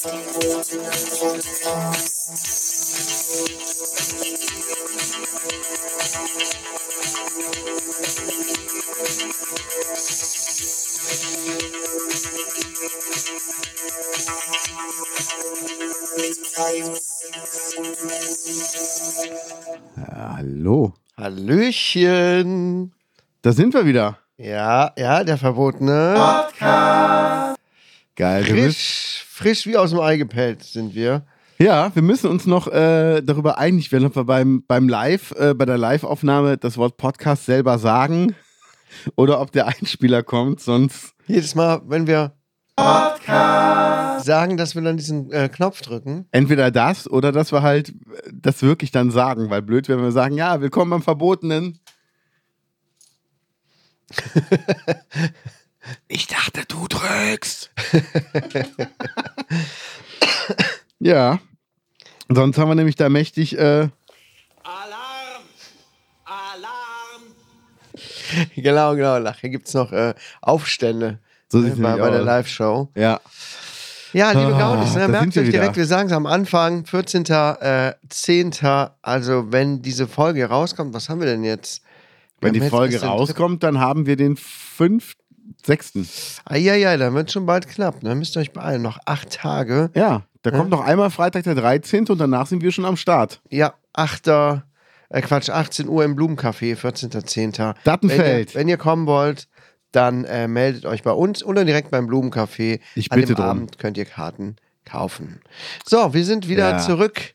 Ja, hallo. Hallöchen. Da sind wir wieder. Ja, ja, der verbotene Podcast. Geil. Frisch, frisch wie aus dem Ei gepellt sind wir. Ja, wir müssen uns noch äh, darüber einig werden, ob wir beim, beim Live, äh, bei der Live-Aufnahme das Wort Podcast selber sagen oder ob der Einspieler kommt, sonst. Jedes Mal, wenn wir Podcast sagen, dass wir dann diesen äh, Knopf drücken. Entweder das oder dass wir halt das wirklich dann sagen, weil blöd, wenn wir sagen, ja, willkommen beim Verbotenen. ich dachte, du drückst. ja. Sonst haben wir nämlich da mächtig. Äh, Alarm! Alarm! Genau, genau. Nachher gibt es noch äh, Aufstände So sieht's bei, bei der. Live-Show. ja. Ja, liebe Ah, Gaunis, da ne, merkt euch direkt, wir sagen es am Anfang, 14. Äh, 10. Also, wenn diese Folge rauskommt, was haben wir denn jetzt? Wir Wenn die jetzt Folge rauskommt, dann haben wir den 5. 6. Ah, ja, ja, dann wird schon bald knapp. Ne? Müsst ihr euch beeilen. Noch acht Tage. Ja, da kommt noch einmal Freitag der 13. und danach sind wir schon am Start. Ja, 8. Äh, Quatsch, 18 Uhr im Blumencafé, 14.10. Dattenfeld. Wenn ihr, wenn ihr kommen wollt, dann äh, meldet euch bei uns oder direkt beim Blumencafé. Ich An bitte dem drum. Abend könnt ihr Karten kaufen. So, wir sind wieder Ja. zurück.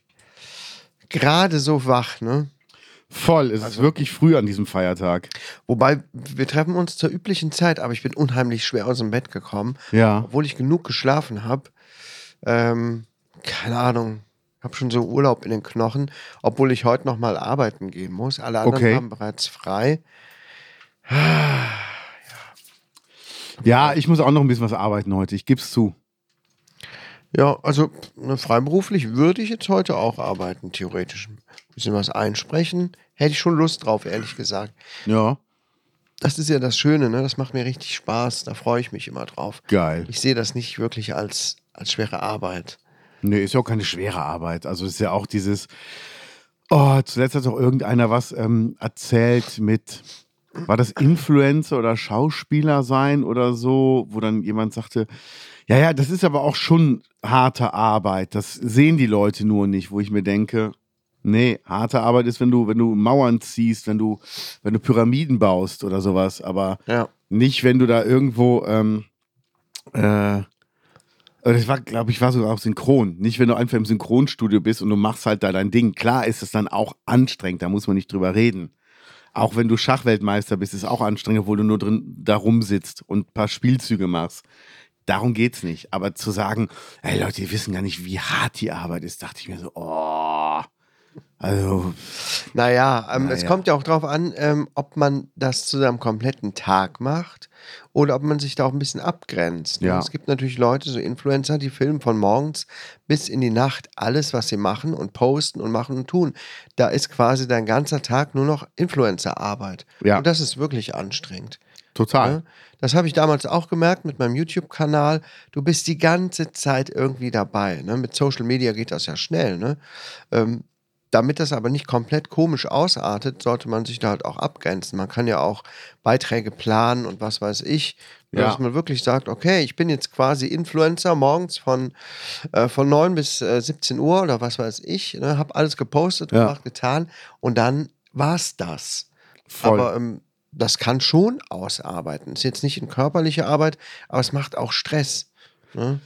Gerade so wach, ne? Voll, es Also ist wirklich früh an diesem Feiertag. Wobei, wir treffen uns zur üblichen Zeit, aber ich bin unheimlich schwer aus dem Bett gekommen. Ja. Obwohl ich genug geschlafen habe. Ähm, keine Ahnung. Ich habe schon so Urlaub in den Knochen, obwohl ich heute noch mal arbeiten gehen muss. Alle anderen Okay. haben bereits frei. Ja, ich muss auch noch ein bisschen was arbeiten heute, ich geb's zu. Ja, also ne, freiberuflich würde ich jetzt heute auch arbeiten, theoretisch. Bisschen was einsprechen. Hätte ich schon Lust drauf, ehrlich gesagt. Ja, Das ist ja das Schöne, ne? Das macht mir richtig Spaß. Da freue ich mich immer drauf. geil. Ich sehe das nicht wirklich als, als schwere Arbeit. Nee, ist ja auch keine schwere Arbeit. Also ist ja auch dieses. Oh, zuletzt hat doch irgendeiner was ähm, erzählt mit. War das Influencer oder Schauspieler sein oder so, wo dann jemand sagte, ja, ja, das ist aber auch schon harte Arbeit. Das sehen die Leute nur nicht, wo ich mir denke, nee, harte Arbeit ist, wenn du, wenn du Mauern ziehst, wenn du, wenn du Pyramiden baust oder sowas, aber Ja. nicht, wenn du da irgendwo, ähm, äh, das war, glaube ich, war sogar auch synchron. Nicht, wenn du einfach im Synchronstudio bist und du machst halt da dein Ding. Klar ist es dann auch anstrengend, da muss man nicht drüber reden. Auch wenn du Schachweltmeister bist, ist es auch anstrengend, obwohl du nur drin da rumsitzt und ein paar Spielzüge machst. Darum geht's nicht. Aber zu sagen, ey Leute, die wissen gar nicht, wie hart die Arbeit ist, dachte ich mir so, oh. Also, Naja, ähm, Na es ja. kommt ja auch darauf an, ähm, ob man das zu seinem kompletten Tag macht oder ob man sich da auch ein bisschen abgrenzt. ne? Ja. Es gibt natürlich Leute, so Influencer, die filmen von morgens bis in die Nacht alles, was sie machen und posten und machen und tun. Da ist quasi dein ganzer Tag nur noch Influencer-Arbeit. Ja. Und das ist wirklich anstrengend. total. Ne? Das habe ich damals auch gemerkt mit meinem YouTube-Kanal. Du bist die ganze Zeit irgendwie dabei. Ne? Mit Social Media geht das ja schnell. Ne? Ähm, damit das aber nicht komplett komisch ausartet, sollte man sich da halt auch abgrenzen. Man kann ja auch Beiträge planen und was weiß ich. Ja. Dass man wirklich sagt, okay, ich bin jetzt quasi Influencer morgens von, äh, von 9 bis äh, 17 Uhr oder was weiß ich. Ne? Habe alles gepostet, Ja. gemacht, getan und dann war's das. Voll. Aber ähm, das kann schon ausarbeiten. Ist jetzt nicht eine körperliche Arbeit, aber es macht auch Stress. Ne?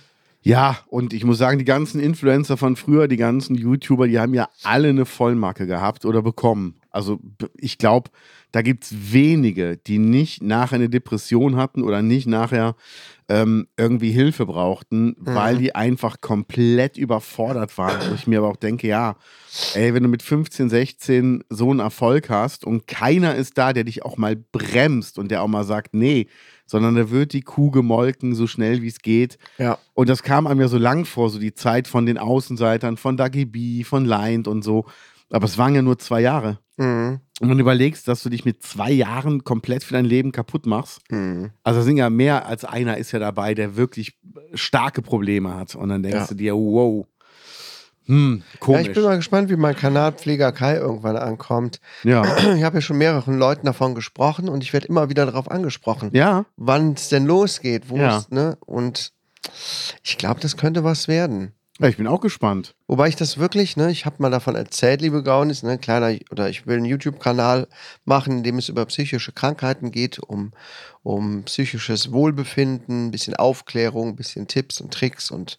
Ja, und ich muss sagen, die ganzen Influencer von früher, die ganzen YouTuber, die haben ja alle eine Vollmarke gehabt oder bekommen. Also ich glaube, da gibt es wenige, die nicht nachher eine Depression hatten oder nicht nachher ähm, irgendwie Hilfe brauchten, weil die einfach komplett überfordert waren. Wo ich mir aber auch denke, ja, ey, wenn du mit 15, 16 so einen Erfolg hast und keiner ist da, der dich auch mal bremst und der auch mal sagt, nee, sondern da wird die Kuh gemolken, so schnell wie es geht. Ja. Und das kam einem ja so lang vor, so die Zeit von den Außenseitern, von Dagi B, von Lind und so. Aber es waren ja nur zwei Jahre. Mhm. Und wenn du überlegst, dass du dich mit zwei Jahren komplett für dein Leben kaputt machst, Mhm. also sind ja mehr als einer ist ja dabei, der wirklich starke Probleme hat. Und dann denkst Ja. du dir, wow, hm, Ja, komisch. ich bin mal gespannt, wie mein Kanal Pfleger Kai irgendwann ankommt. Ja, Ich habe ja schon mehreren Leuten davon gesprochen und ich werde immer wieder darauf angesprochen, ja. wann es denn losgeht, wo Ja. es, ne? Und ich glaube, das könnte was werden. Ja ich bin auch gespannt. Wobei ich das wirklich, ne, ich habe mal davon erzählt, liebe Gaunis, ne, kleiner, oder ich will einen YouTube-Kanal machen, in dem es über psychische Krankheiten geht, um, um psychisches Wohlbefinden, ein bisschen Aufklärung, ein bisschen Tipps und Tricks und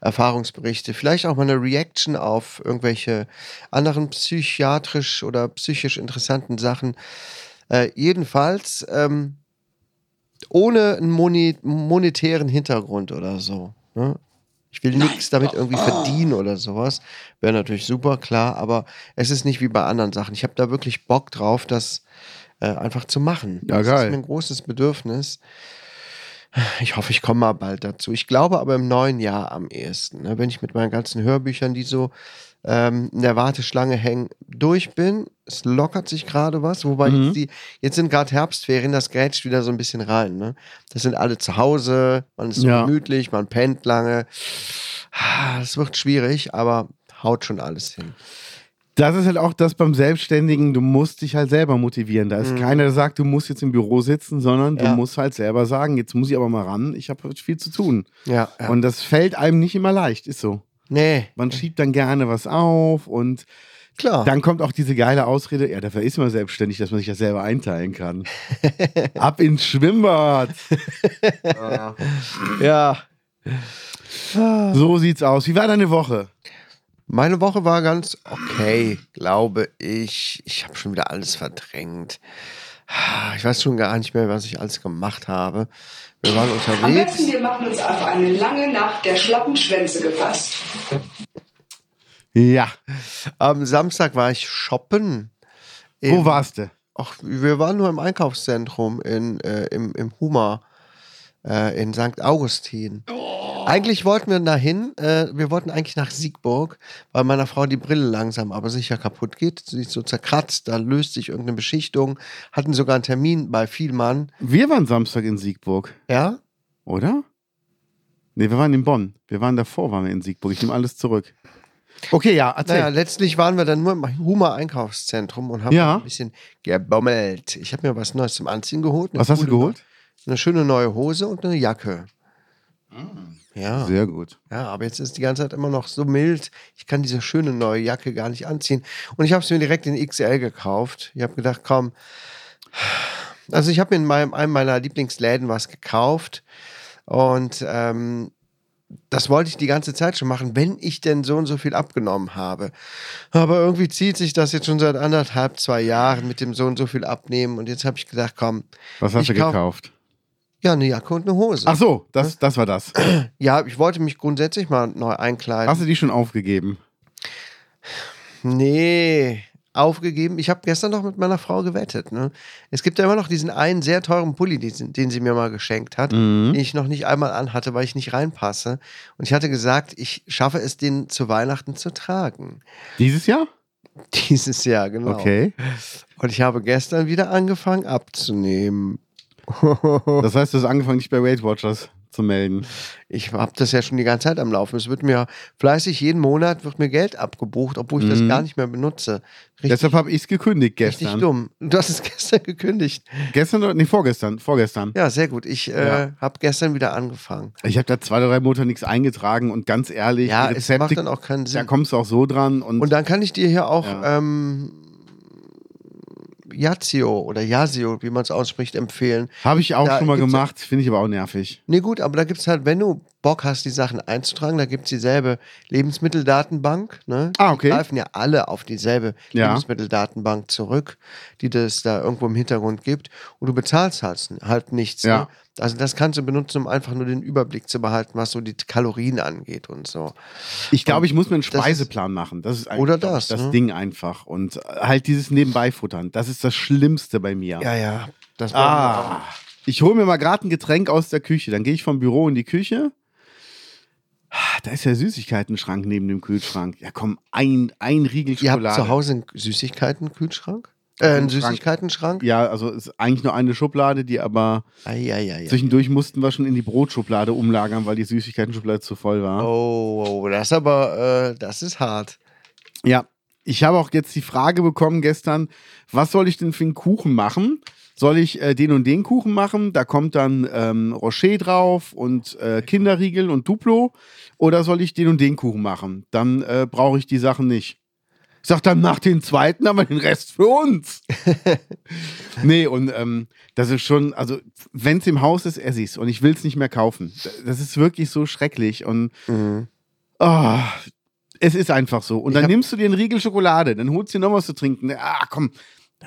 Erfahrungsberichte. Vielleicht auch mal eine Reaction auf irgendwelche anderen psychiatrisch oder psychisch interessanten Sachen. Äh, jedenfalls ähm, ohne einen monetären Hintergrund oder so. Ne? Ich will nichts damit irgendwie verdienen oder sowas. Wäre natürlich super, klar, aber es ist nicht wie bei anderen Sachen. Ich habe da wirklich Bock drauf, das äh, einfach zu machen. Ja, das geil. ist mir ein großes Bedürfnis. Ich hoffe, ich komme mal bald dazu. Ich glaube aber im neuen Jahr am ehesten. Ne? Wenn ich mit meinen ganzen Hörbüchern, die so ähm, in der Warteschlange hängen, durch bin. Es lockert sich gerade was. Wobei Mhm. jetzt, die, jetzt sind gerade Herbstferien, das grätscht wieder so ein bisschen rein. Ne? Das sind alle zu Hause, man ist so Ja. gemütlich, man pennt lange. Es wird schwierig, aber haut schon alles hin. Das ist halt auch das beim Selbstständigen, du musst dich halt selber motivieren. Da ist keiner, der sagt, du musst jetzt im Büro sitzen, sondern du Mhm. Ja. musst halt selber sagen, jetzt muss ich aber mal ran, ich habe viel zu tun. Ja, ja. Und das fällt einem nicht immer leicht, ist so. Nee, Man schiebt dann gerne was auf und klar. dann kommt auch diese geile Ausrede, ja, dafür ist man selbstständig, dass man sich das selber einteilen kann. Ab ins Schwimmbad. ja. So sieht's aus. Wie war deine Woche? Meine Woche war ganz okay, glaube ich. Ich habe schon wieder alles verdrängt. Ich weiß schon gar nicht mehr, was ich alles gemacht habe. Wir waren Am besten, unterwegs. wir machen uns auf eine lange Nacht der schlappen Schwänze gefasst. Ja. Am Samstag war ich shoppen. Wo warst du? Ach, wir waren nur im Einkaufszentrum in, äh, im, im Huma äh, in St. Augustin. Eigentlich wollten wir dahin, äh, wir wollten eigentlich nach Siegburg, weil meiner Frau die Brille langsam aber sicher kaputt geht. Sie ist so zerkratzt, da löst sich irgendeine Beschichtung. Hatten sogar einen Termin bei Vielmann. Wir waren Samstag in Siegburg, Ja? oder? Nee, wir waren in Bonn. Wir waren davor, waren wir in Siegburg. Ich nehme alles zurück. Okay, ja, erzähl. Naja, letztlich waren wir dann nur im Huma Einkaufszentrum und haben Ja. ein bisschen gebummelt. Ich habe mir was Neues zum Anziehen geholt. Was hast du geholt? Eine schöne neue Hose und eine Jacke. Ja. Sehr gut. Ja, aber jetzt ist die ganze Zeit immer noch so mild. Ich kann diese schöne neue Jacke gar nicht anziehen. Und ich habe es mir direkt in XL gekauft. Ich habe gedacht, komm. Also ich habe mir in meinem, einem meiner Lieblingsläden was gekauft. Und ähm, das wollte ich die ganze Zeit schon machen, wenn ich denn so und so viel abgenommen habe. Aber irgendwie zieht sich das jetzt schon seit anderthalb, zwei Jahren mit dem so und so viel abnehmen. Und jetzt habe ich gedacht, komm, Was hast du kauf- gekauft? Ja, eine Jacke und eine Hose. Ach so, das, das war das. Ja, ich wollte mich grundsätzlich mal neu einkleiden. Hast du die schon aufgegeben? Nee, aufgegeben. Ich habe gestern noch mit meiner Frau gewettet. Ne? Es gibt ja immer noch diesen einen sehr teuren Pulli, den, den sie mir mal geschenkt hat, Mhm. den ich noch nicht einmal anhatte, weil ich nicht reinpasse. Und ich hatte gesagt, ich schaffe es, den zu Weihnachten zu tragen. Dieses Jahr? Dieses Jahr, genau. Okay. Und ich habe gestern wieder angefangen abzunehmen. Das heißt, du hast angefangen, dich bei Weight Watchers zu melden. Ich habe das ja schon die ganze Zeit am Laufen. Es wird mir fleißig jeden Monat wird mir Geld abgebucht, obwohl ich das Mhm. gar nicht mehr benutze. Richtig, Deshalb habe ich es gekündigt richtig gestern. dumm. Du hast es gestern gekündigt. Gestern oder? Nee, vorgestern. Vorgestern. Ja, sehr gut. Ich äh, Ja. habe gestern wieder angefangen. Ich habe da zwei oder drei Monate nichts eingetragen und ganz ehrlich, Ja, die es macht Rezepte, dann auch keinen da Sinn. kommst du auch so dran. Und, Und dann kann ich dir hier auch Ja. ähm, Yazio oder Yazio, wie man es ausspricht, empfehlen. habe ich auch da schon mal gemacht, finde ich aber auch nervig. Nee, gut, aber da gibt es halt, wenn du Bock hast, die Sachen einzutragen, da gibt es dieselbe Lebensmitteldatenbank. Ne? Ah, okay. Die greifen ja alle auf dieselbe Ja. Lebensmitteldatenbank zurück, die das da irgendwo im Hintergrund gibt. Und du bezahlst halt, halt nichts. Ja. Ne? Also das kannst du benutzen, um einfach nur den Überblick zu behalten, was so die Kalorien angeht und so. Ich glaube, ich muss mir einen das ist- Speiseplan machen. Das ist Oder das, das ne? Ding einfach. Und äh, halt dieses Nebenbeifuttern. Das ist das Schlimmste bei mir. Ja, ja. Das. Ah, ich hole mir mal gerade ein Getränk aus der Küche. Dann gehe ich vom Büro in die Küche. da ist der Süßigkeiten-Schrank neben dem Kühlschrank. Ja, komm, ein, ein Riegel Ihr habt Schokolade. zu Hause einen Süßigkeiten-Kühlschrank? Äh, Schrank. Süßigkeiten-Schrank? Ja, also ist eigentlich nur eine Schublade, die aber Eieiei. zwischendurch mussten wir schon in die Brotschublade umlagern, weil die Süßigkeiten-Schublade zu voll war. Oh, oh, das ist aber, äh, das ist hart. Ja, ich habe auch jetzt die Frage bekommen gestern, was soll ich denn für einen Kuchen machen? Soll ich äh, den und den Kuchen machen? Da kommt dann ähm, Rocher drauf und äh, Kinderriegel und Duplo. Oder soll ich den und den Kuchen machen? Dann äh, brauche ich die Sachen nicht. Ich sag dann, mach den zweiten, aber den Rest für uns. nee, und ähm, das ist schon, also, wenn es im Haus ist, esse ich's und ich will es nicht mehr kaufen. Das ist wirklich so schrecklich und oh, es ist einfach so. Und Ich dann nimmst du dir einen Riegel Schokolade, dann holst du dir noch was zu trinken. Ah, komm,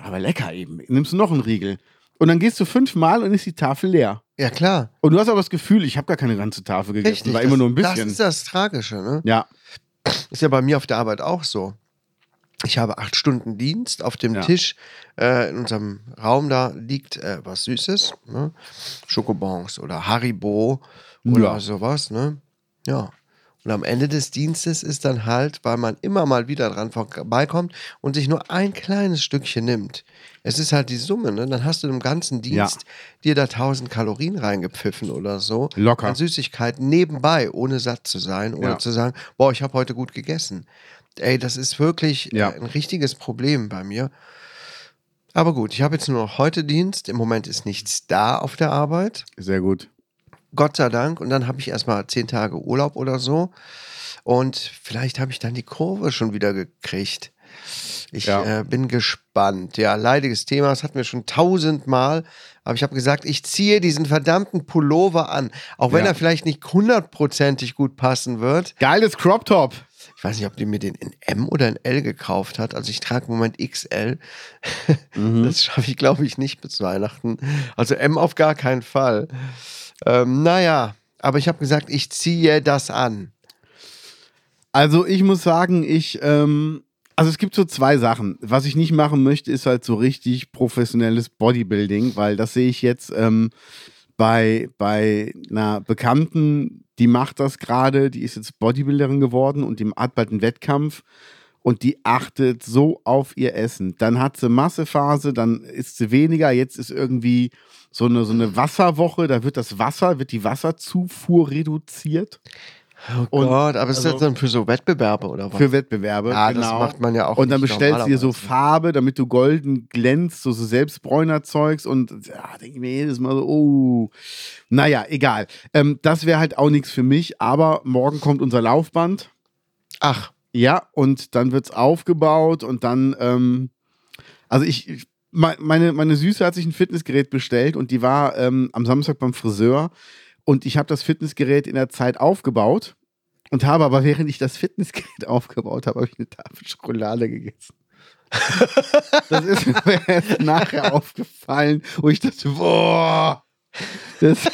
aber lecker eben. Nimmst du noch einen Riegel. Und dann gehst du fünfmal und ist die Tafel leer. Ja, klar. Und du hast aber das Gefühl, ich habe gar keine ganze Tafel gegessen, Richtig. war das, immer nur ein Das bisschen. ist das Tragische, ne? ja, Ist ja bei mir auf der Arbeit auch so. Ich habe acht Stunden Dienst. Auf dem Ja. Tisch äh, in unserem Raum da liegt äh, was Süßes. Ne? Schokobons oder Haribo oder Ja. sowas. Ne? Ja. Und am Ende des Dienstes ist dann halt, weil man immer mal wieder dran vorbeikommt und sich nur ein kleines Stückchen nimmt. Es ist halt die Summe, ne? Dann hast du im ganzen Dienst dir da 1000 Kalorien reingepfiffen oder so. Locker. An Süßigkeiten nebenbei, ohne satt zu sein oder Ja. zu sagen, boah, ich habe heute gut gegessen. Ey, das ist wirklich Ja. äh, ein richtiges Problem bei mir. Aber gut, ich habe jetzt nur noch heute Dienst. Im Moment ist nichts da auf der Arbeit. sehr gut. Gott sei Dank. Und dann habe ich erstmal zehn Tage Urlaub oder so. Und vielleicht habe ich dann die Kurve schon wieder gekriegt. Ich Ja. äh, bin gespannt. Ja, leidiges Thema, das hatten wir schon tausendmal. Aber ich habe gesagt, ich ziehe diesen verdammten Pullover an. Auch wenn Ja. er vielleicht nicht hundertprozentig gut passen wird. Geiles Crop Top. Ich weiß nicht, ob die mir den in M oder in L gekauft hat. Also ich trage im Moment XL. Mhm. Das schaffe ich, glaube ich, nicht bis Weihnachten. Also M auf gar keinen Fall. Ähm, naja, aber ich habe gesagt, ich ziehe das an. Also ich muss sagen, ich, ähm, also es gibt so zwei Sachen. Was ich nicht machen möchte, ist halt so richtig professionelles Bodybuilding, weil das sehe ich jetzt ähm, bei, bei einer Bekannten, die macht das gerade, die ist jetzt Bodybuilderin geworden und die hat bald einen Wettkampf und die achtet so auf ihr Essen. Dann hat sie Massephase, dann isst sie weniger, jetzt ist irgendwie so eine, so eine Wasserwoche, da wird das Wasser, wird die Wasserzufuhr reduziert. Oh Und- Gott, aber ist das also- dann für so Wettbewerbe oder was? Für Wettbewerbe. Ja, genau. das macht man ja auch Und dann bestellst du dir so. Farbe, damit du golden glänzt, so, so Selbstbräuner-Zeugs und ja, denke ich mir jedes Mal so, oh. Naja, egal. Ähm, das wäre halt auch nichts für mich, aber morgen kommt unser Laufband. Ach, Ja, und dann wird's aufgebaut und dann, ähm, also ich, ich- me- meine, meine Süße hat sich ein Fitnessgerät bestellt und die war ähm, am Samstag beim Friseur und ich habe das Fitnessgerät in der Zeit aufgebaut und habe aber, während ich das Fitnessgerät aufgebaut habe, habe ich eine Tafel Schokolade gegessen. das ist mir erst nachher aufgefallen, wo ich dachte, boah, das,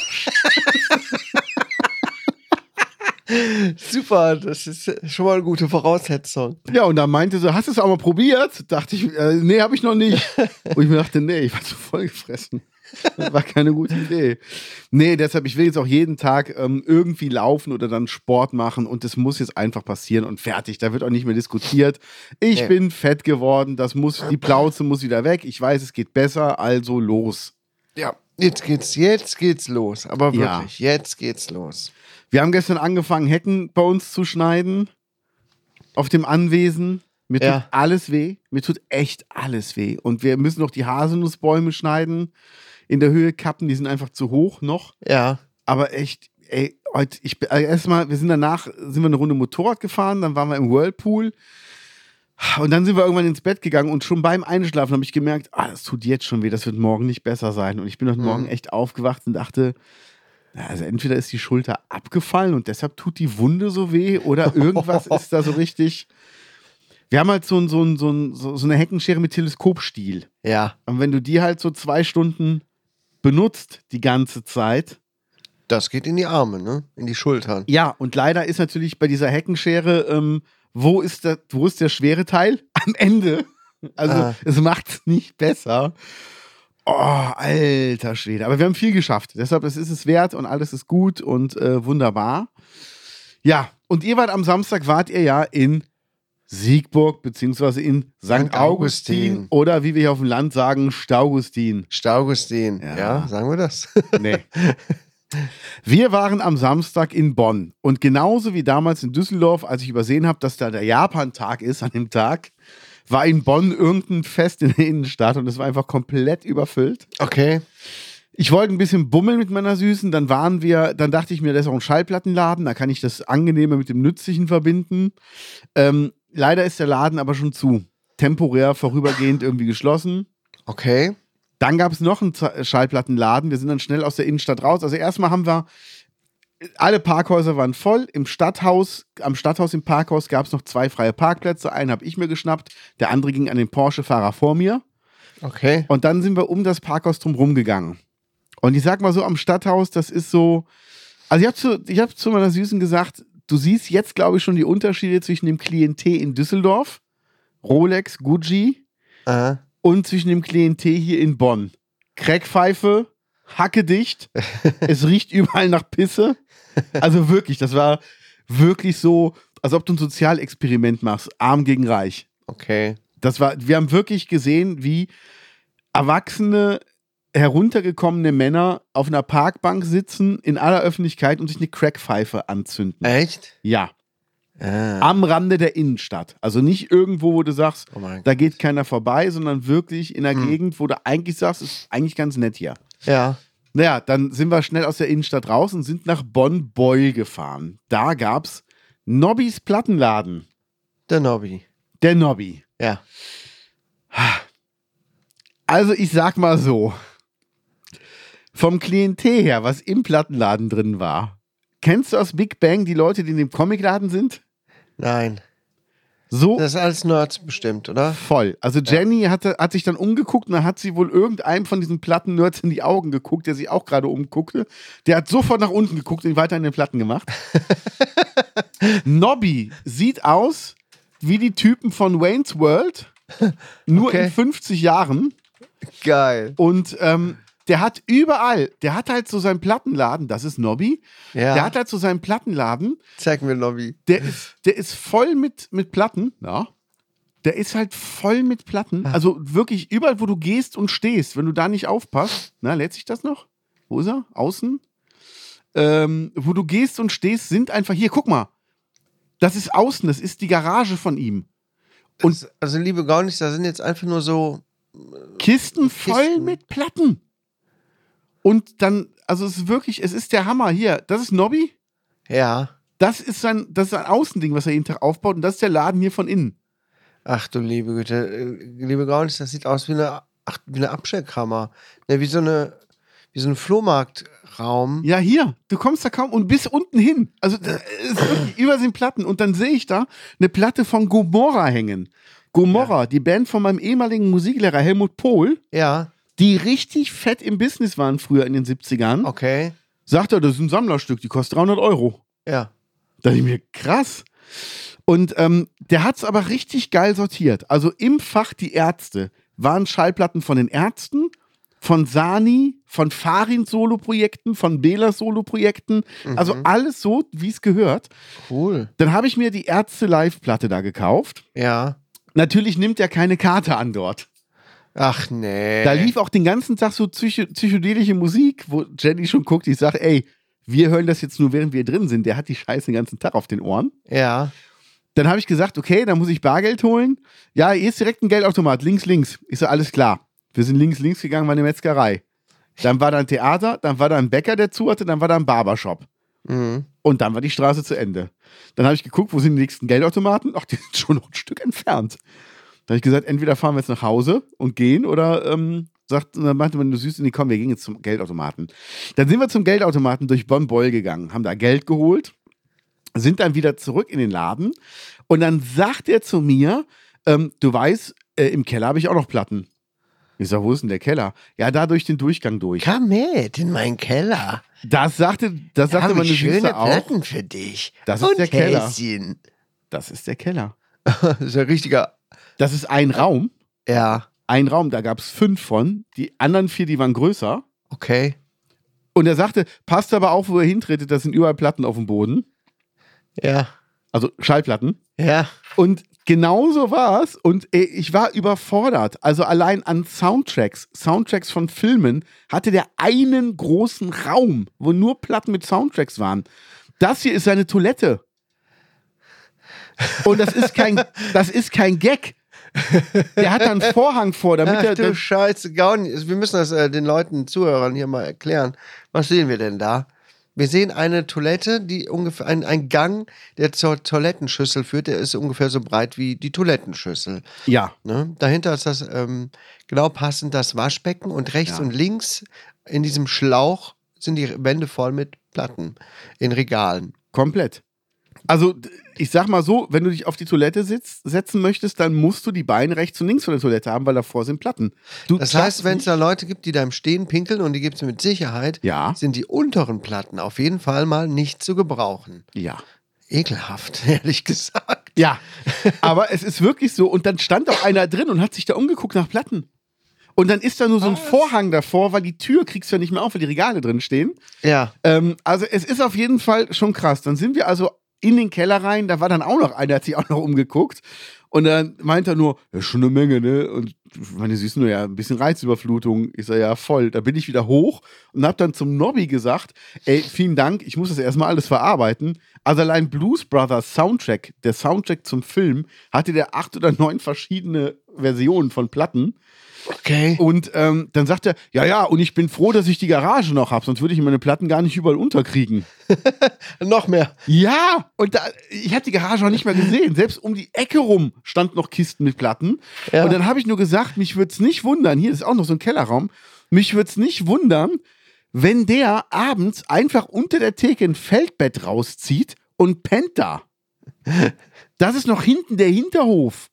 super, das ist schon mal eine gute Voraussetzung. Ja, und dann meinte sie, hast du es auch mal probiert? Dachte ich, äh, nee, habe ich noch nicht. und ich mir dachte, nee, ich war zu voll gefressen. Das war keine gute Idee. Nee, deshalb, ich will jetzt auch jeden Tag ähm, irgendwie laufen oder dann Sport machen und das muss jetzt einfach passieren und fertig. Da wird auch nicht mehr diskutiert. Ich Nee. bin fett geworden, das muss, die Plauze muss wieder weg. Ich weiß, es geht besser, also los. Ja, jetzt geht's, jetzt geht's los. Aber Ja. wirklich, jetzt geht's los. Wir haben gestern angefangen, Hecken bei uns zu schneiden. Auf dem Anwesen. Mir Ja. tut alles weh. Mir tut echt alles weh. Und wir müssen noch die Haselnussbäume schneiden. In der Höhe kappen, die sind einfach zu hoch noch. Ja. Aber echt, ey, heute, ich bin, also erstmal, wir sind danach, sind wir eine Runde Motorrad gefahren, dann waren wir im Whirlpool. Und dann sind wir irgendwann ins Bett gegangen und schon beim Einschlafen habe ich gemerkt, ah, das tut jetzt schon weh, das wird morgen nicht besser sein. Und ich bin heute Morgen echt aufgewacht und dachte, also entweder ist die Schulter abgefallen und deshalb tut die Wunde so weh oder irgendwas ist da so richtig. Wir haben halt so, ein, so, ein, so, ein, so eine Heckenschere mit Teleskopstiel. Ja. Und wenn du die halt so zwei Stunden benutzt, die ganze Zeit, Das geht in die Arme, ne? In die Schultern. ja, und leider ist natürlich bei dieser Heckenschere, ähm, wo, ist der, wo ist der schwere Teil? Am Ende. Also Ah. es macht es nicht besser. Oh, alter Schwede. Aber wir haben viel geschafft. Deshalb es ist es wert und alles ist gut und äh, wunderbar. Ja, und ihr wart am Samstag, wart ihr ja in Siegburg, beziehungsweise in St. St. Augustin. Augustin. oder wie wir hier auf dem Land sagen, Staugustin. Staugustin. Ja. Ja. sagen wir das? Nee. Wir waren am Samstag in Bonn und genauso wie damals in Düsseldorf, als ich übersehen habe, dass da der Japan-Tag ist an dem Tag, war in Bonn irgendein Fest in der Innenstadt und es war einfach komplett überfüllt. Okay. Ich wollte ein bisschen bummeln mit meiner Süßen, dann waren wir, dann dachte ich mir, das ist auch ein Schallplattenladen, da kann ich das Angenehme mit dem Nützlichen verbinden. Ähm, leider ist der Laden aber schon zu. Temporär, vorübergehend irgendwie geschlossen. Okay. Dann gab es noch einen Schallplattenladen. Wir sind dann schnell aus der Innenstadt raus. Also erstmal haben wir, alle Parkhäuser waren voll. Im Stadthaus, am Stadthaus im Parkhaus gab es noch zwei freie Parkplätze. Einen habe ich mir geschnappt, der andere ging an den Porsche-Fahrer vor mir. Okay. Und dann sind wir um das Parkhaus drumherum gegangen. Und ich sag mal so, am Stadthaus, das ist so. Also ich habe zu, ich hab zu meiner Süßen gesagt, du siehst jetzt, glaube ich, schon die Unterschiede zwischen dem Klientel in Düsseldorf, Rolex, Gucci, Äh, und zwischen dem Klientel hier in Bonn. Crackpfeife, hackedicht, es riecht überall nach Pisse. Also wirklich, das war wirklich so, als ob du ein Sozialexperiment machst, arm gegen reich. okay. Das war, wir haben wirklich gesehen, wie erwachsene, heruntergekommene Männer auf einer Parkbank sitzen in aller Öffentlichkeit und sich eine Crackpfeife anzünden. Echt? Ja, Ah. am Rande der Innenstadt. Also nicht irgendwo, wo du sagst, Oh da geht keiner vorbei, sondern wirklich in der Hm. Gegend, wo du eigentlich sagst, ist eigentlich ganz nett hier. Ja. Naja, dann sind wir schnell aus der Innenstadt raus und sind nach Bonn-Beul gefahren. Da gab's Nobbys Plattenladen. Der Nobby. Der Nobby. Ja. Also ich sag mal so, vom Klientel her, was im Plattenladen drin war, kennst du aus Big Bang die Leute, die in dem Comicladen sind? Nein. So Das ist alles Nerds bestimmt, oder? voll. Also Jenny hatte, hat sich dann umgeguckt und dann hat sie wohl irgendeinem von diesen Platten-Nerds in die Augen geguckt, der sich auch gerade umguckte. Der hat sofort nach unten geguckt und ihn weiter in den Platten gemacht. Nobby sieht aus wie die Typen von Wayne's World, nur Okay. in 50 Jahren. Geil. Und ähm, der hat überall, der hat halt so seinen Plattenladen, das ist Nobby. Ja. Der hat halt so seinen Plattenladen, Zeig mir Nobby. der ist, der ist voll mit, mit Platten. Ja. Der ist halt voll mit Platten. Ah. Also wirklich überall, wo du gehst und stehst, wenn du da nicht aufpasst. Na, lädt sich das noch? Wo ist er? Außen? Ähm, wo du gehst und stehst, sind einfach hier, guck mal. Das ist außen, das ist die Garage von ihm. Und also, liebe Gaunis, da sind jetzt einfach nur so. Kisten voll Kisten. mit Platten. Und dann, also es ist wirklich, es ist der Hammer. Hier, das ist Nobby. Ja. Das ist sein, das ist ein Außending, was er jeden Tag aufbaut. Und das ist der Laden hier von innen. Ach du liebe Güte. Äh, Liebe Gaunis, das sieht aus wie eine, ach, wie eine Abstellkammer. Ne, wie so eine. Wie so ein Flohmarktraum. Ja, hier. Du kommst da kaum und bis unten hin. Also das ist wirklich über sind Platten. Und dann sehe ich da eine Platte von Gomorra hängen. Gomorra, die Band von meinem ehemaligen Musiklehrer Helmut Pohl, Ja. Die richtig fett im Business waren früher in den 70ern. Okay. Sagt er, das ist ein Sammlerstück, die kostet 300 Euro. Ja. Da dachte ich mir, krass. Und ähm, der hat es aber richtig geil sortiert. Also im Fach die Ärzte waren Schallplatten von den Ärzten, von Sani, von Farin Solo-Projekten, von Bela Solo-Projekten. Also alles so, wie es gehört. Cool. Dann habe ich mir die Ärzte Live-Platte da gekauft. Ja. Natürlich nimmt er keine Karte an dort. Ach nee. Da lief auch den ganzen Tag so psycho psychedelische Musik, wo Jenny schon guckt. Ich sage, ey, wir hören das jetzt nur, während wir drin sind. Der hat die Scheiße den ganzen Tag auf den Ohren. Ja. Dann habe ich gesagt, okay, dann muss ich Bargeld holen. Ja, hier ist direkt ein Geldautomat, links, links. Ich so, alles klar. Wir sind links, links gegangen, war eine Metzgerei. Dann war da ein Theater, dann war da ein Bäcker, der zu hatte, dann war da ein Barbershop. Mhm. Und dann war die Straße zu Ende. Dann habe ich geguckt, wo sind die nächsten Geldautomaten? Ach, die sind schon noch ein Stück entfernt. Dann habe ich gesagt, entweder fahren wir jetzt nach Hause und gehen oder ähm, sagt, und dann meinte man, du süß, nee, komm, wir gehen jetzt zum Geldautomaten. Dann sind wir zum Geldautomaten durch Bonn-Beul gegangen, haben da Geld geholt, sind dann wieder zurück in den Laden und dann sagt er zu mir, ähm, du weißt, äh, im Keller habe ich auch noch Platten. Ich sag, wo ist denn der Keller? Ja, da durch den Durchgang durch. Komm mit in meinen Keller. Das sagte, das Da sagte meine schöne Süße auch. Platten für dich. Das ist Und der Keller. Häschen. Das ist der Keller. Das ist ein richtiger. Das ist ein Raum. Ja. Ein Raum, da gab es fünf von. Die anderen vier, die waren größer. Okay. Und er sagte, passt aber auf, wo ihr hintretet, da sind überall Platten auf dem Boden. Ja. Also Schallplatten. Ja. Und genauso war es. Und äh, ich war überfordert. Also allein an Soundtracks, Soundtracks von Filmen, hatte der einen großen Raum, wo nur Platten mit Soundtracks waren. Das hier ist seine Toilette. Und das ist kein, das ist kein Gag. Der hat da einen Vorhang vor, damit Ach er. du Scheiße, Gauni. Wir müssen das äh, den Leuten, Zuhörern hier mal erklären. Was sehen wir denn da? Wir sehen eine Toilette, die ungefähr, ein, ein Gang, der zur Toilettenschüssel führt, der ist ungefähr so breit wie die Toilettenschüssel. ja, Ne? Dahinter ist das ähm, genau passend das Waschbecken und rechts Ja. und links in diesem Schlauch sind die Wände voll mit Platten in Regalen. komplett. Also, ich sag mal so, wenn du dich auf die Toilette sitzt, setzen möchtest, dann musst du die Beine rechts und links von der Toilette haben, weil davor sind Platten. Du Das heißt, wenn es da Leute gibt, die da im Stehen pinkeln und die gibt es mit Sicherheit, Ja. sind die unteren Platten auf jeden Fall mal nicht zu gebrauchen. Ja. Ekelhaft, ehrlich gesagt. Ja, aber es ist wirklich so. Und dann stand auch einer drin und hat sich da umgeguckt nach Platten. Und dann ist da nur so ein Vorhang davor, weil die Tür kriegst du ja nicht mehr auf, weil die Regale drin stehen. Ja. Ähm, also es ist auf jeden Fall schon krass. Dann sind wir also in den Keller rein, da war dann auch noch einer, der hat sich auch noch umgeguckt. Und dann meint er nur, ja, schon eine Menge, ne? Und meine, siehst nur ja, ein bisschen Reizüberflutung. Ich sage, ja, voll. Da bin ich wieder hoch und hab dann zum Nobby gesagt, ey, vielen Dank, ich muss das erstmal alles verarbeiten. Also allein Blues Brothers Soundtrack, der Soundtrack zum Film, hatte der acht oder neun verschiedene Versionen von Platten. Okay. Und ähm, dann sagt er, ja, ja, und ich bin froh, dass ich die Garage noch habe, sonst würde ich meine Platten gar nicht überall unterkriegen. Noch mehr. Ja, und da, ich habe die Garage auch nicht mehr gesehen. Selbst um die Ecke rum stand noch Kisten mit Platten. Ja. Und dann habe ich nur gesagt, mich würde es nicht wundern, hier ist auch noch so ein Kellerraum, mich würde es nicht wundern, wenn der abends einfach unter der Theke ein Feldbett rauszieht und pennt da. Das ist noch hinten der Hinterhof.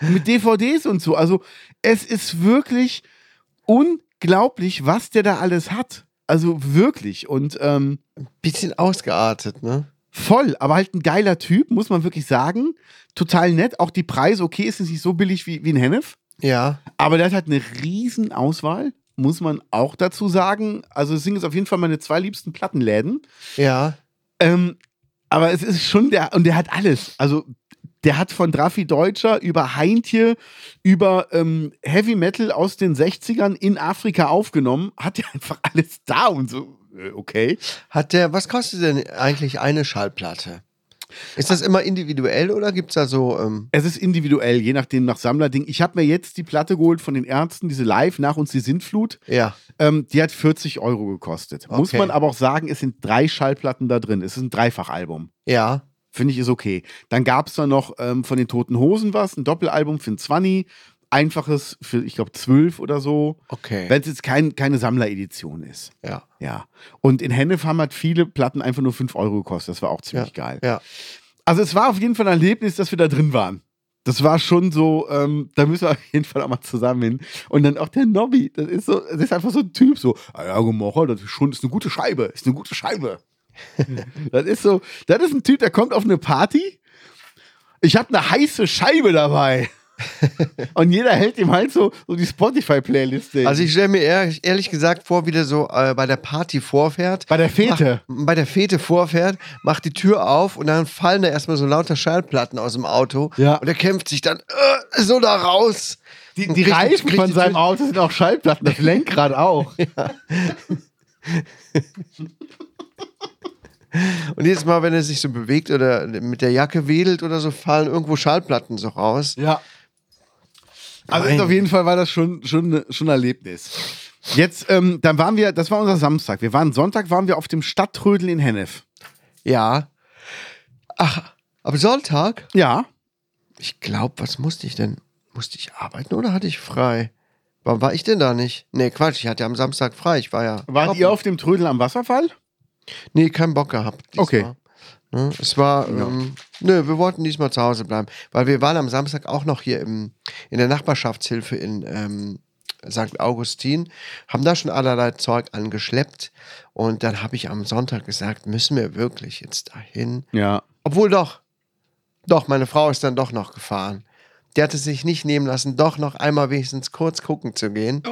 Mit DVDs und so. Also, es ist wirklich unglaublich, was der da alles hat. Also wirklich. Und ähm, Bisschen ausgeartet, ne? Voll, aber halt ein geiler Typ, muss man wirklich sagen. Total nett. Auch die Preise, okay, ist es nicht so billig wie, wie ein Hennef. Ja. Aber der hat halt eine riesen Auswahl, muss man auch dazu sagen. Also es sind jetzt auf jeden Fall meine zwei liebsten Plattenläden. Ja. Ähm, aber es ist schon der, und der hat alles. Also der hat von Drafi Deutscher über Heintje, über ähm, Heavy Metal aus den 60ern in Afrika aufgenommen, hat der einfach alles da und so. Äh, Okay. Hat der, was kostet denn eigentlich eine Schallplatte? Ist das immer individuell oder gibt es da so, ähm, Es ist individuell, je nachdem nach Sammlerding. Ich habe mir jetzt die Platte geholt von den Ärzten, diese Live nach uns die Sintflut. ja. Ähm, die hat 40 Euro gekostet. Muss Okay. man aber auch sagen, es sind drei Schallplatten da drin. Es ist ein Dreifachalbum. Ja. Finde ich ist okay. Dann gab es da noch ähm, von den Toten Hosen was, ein Doppelalbum für ein 20. Einfaches für, ich glaube, 12 oder so. Okay. Wenn es jetzt kein, keine Sammleredition ist. ja. Ja. Und in Hennef haben halt viele Platten einfach nur 5 Euro gekostet. Das war auch ziemlich geil. Ja. Also es war auf jeden Fall ein Erlebnis, dass wir da drin waren. Das war schon so, ähm, da müssen wir auf jeden Fall auch mal zusammen hin. Und dann auch der Nobby, das ist so, das ist einfach so ein Typ, so, ah ja, Gemocher, das ist schon, ist eine gute Scheibe, ist eine gute Scheibe. das ist so, das ist ein Typ, der kommt auf eine Party. Ich habe eine heiße Scheibe dabei. Und jeder hält ihm halt so, so die Spotify-Playliste. Also ich stelle mir ehrlich, ehrlich gesagt vor, wie der so äh, bei der Party vorfährt. bei der Fete. Mach, bei der Fete vorfährt, macht die Tür auf und dann fallen da erstmal so lauter Schallplatten aus dem Auto. Ja. Und er kämpft sich dann äh, so da raus. Die, die kriegt- Reifen kriegt von seinem Tür- Auto sind auch Schallplatten, das Lenkrad auch. Und jedes Mal, wenn er sich so bewegt oder mit der Jacke wedelt oder so, fallen irgendwo Schallplatten so raus. Ja. Also auf jeden Fall war das schon, schon, schon ein Erlebnis. Jetzt, ähm, dann waren wir, das war unser Samstag. Wir waren Sonntag, waren wir auf dem Stadttrödel in Hennef. Ja. Ach, aber Sonntag? Ja. Ich glaube, was musste ich denn? Musste ich arbeiten oder hatte ich frei? Warum war ich denn da nicht? Nee, Quatsch, ich hatte am Samstag frei. Ich war ja. Wart ihr auf dem Trödel am Wasserfall? Nee, keinen Bock gehabt. Diesmal. Okay. Ne, es war, ähm, nö, wir wollten diesmal zu Hause bleiben, weil wir waren am Samstag auch noch hier im, in der Nachbarschaftshilfe in ähm, St. Augustin, haben da schon allerlei Zeug angeschleppt und dann habe ich am Sonntag gesagt, müssen wir wirklich jetzt dahin? Ja. Obwohl doch, doch, meine Frau ist dann doch noch gefahren. Die hatte sich nicht nehmen lassen, doch noch einmal wenigstens kurz gucken zu gehen.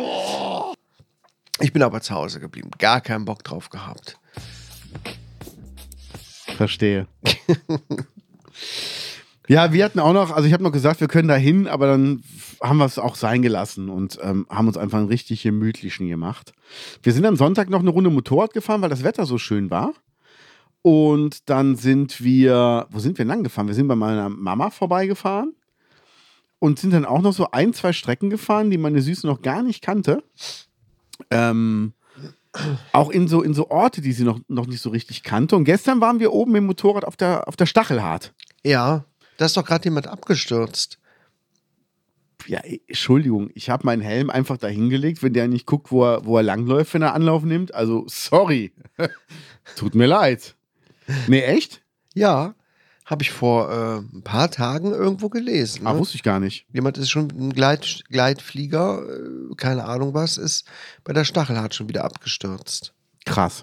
Ich bin aber zu Hause geblieben, gar keinen Bock drauf gehabt. Verstehe. Ja, wir hatten auch noch, also ich habe noch gesagt, wir können da hin, aber dann haben wir es auch sein gelassen und ähm, haben uns einfach einen richtig gemütlichen gemacht. Wir sind am Sonntag noch eine Runde Motorrad gefahren, weil das Wetter so schön war. Und dann sind wir, wo sind wir lang gefahren? Wir sind bei meiner Mama vorbeigefahren und sind dann auch noch so ein, zwei Strecken gefahren, die meine Süße noch gar nicht kannte. Ähm, auch in so, in so Orte, die sie noch, noch nicht so richtig kannte. Und gestern waren wir oben im Motorrad auf der, auf der Stachelhart. Ja, da ist doch gerade jemand abgestürzt. Ja, ey, Entschuldigung, ich habe meinen Helm einfach dahingelegt, wenn der nicht guckt, wo er, wo er langläuft, wenn er Anlauf nimmt. Also, sorry. Tut mir leid. Nee, echt? Ja, habe ich vor äh, ein paar Tagen irgendwo gelesen. Ah, Ne? wusste ich gar nicht. Jemand ist schon ein Gleit, Gleitflieger, äh, keine Ahnung was, ist bei der Stachelhart schon wieder abgestürzt. Krass.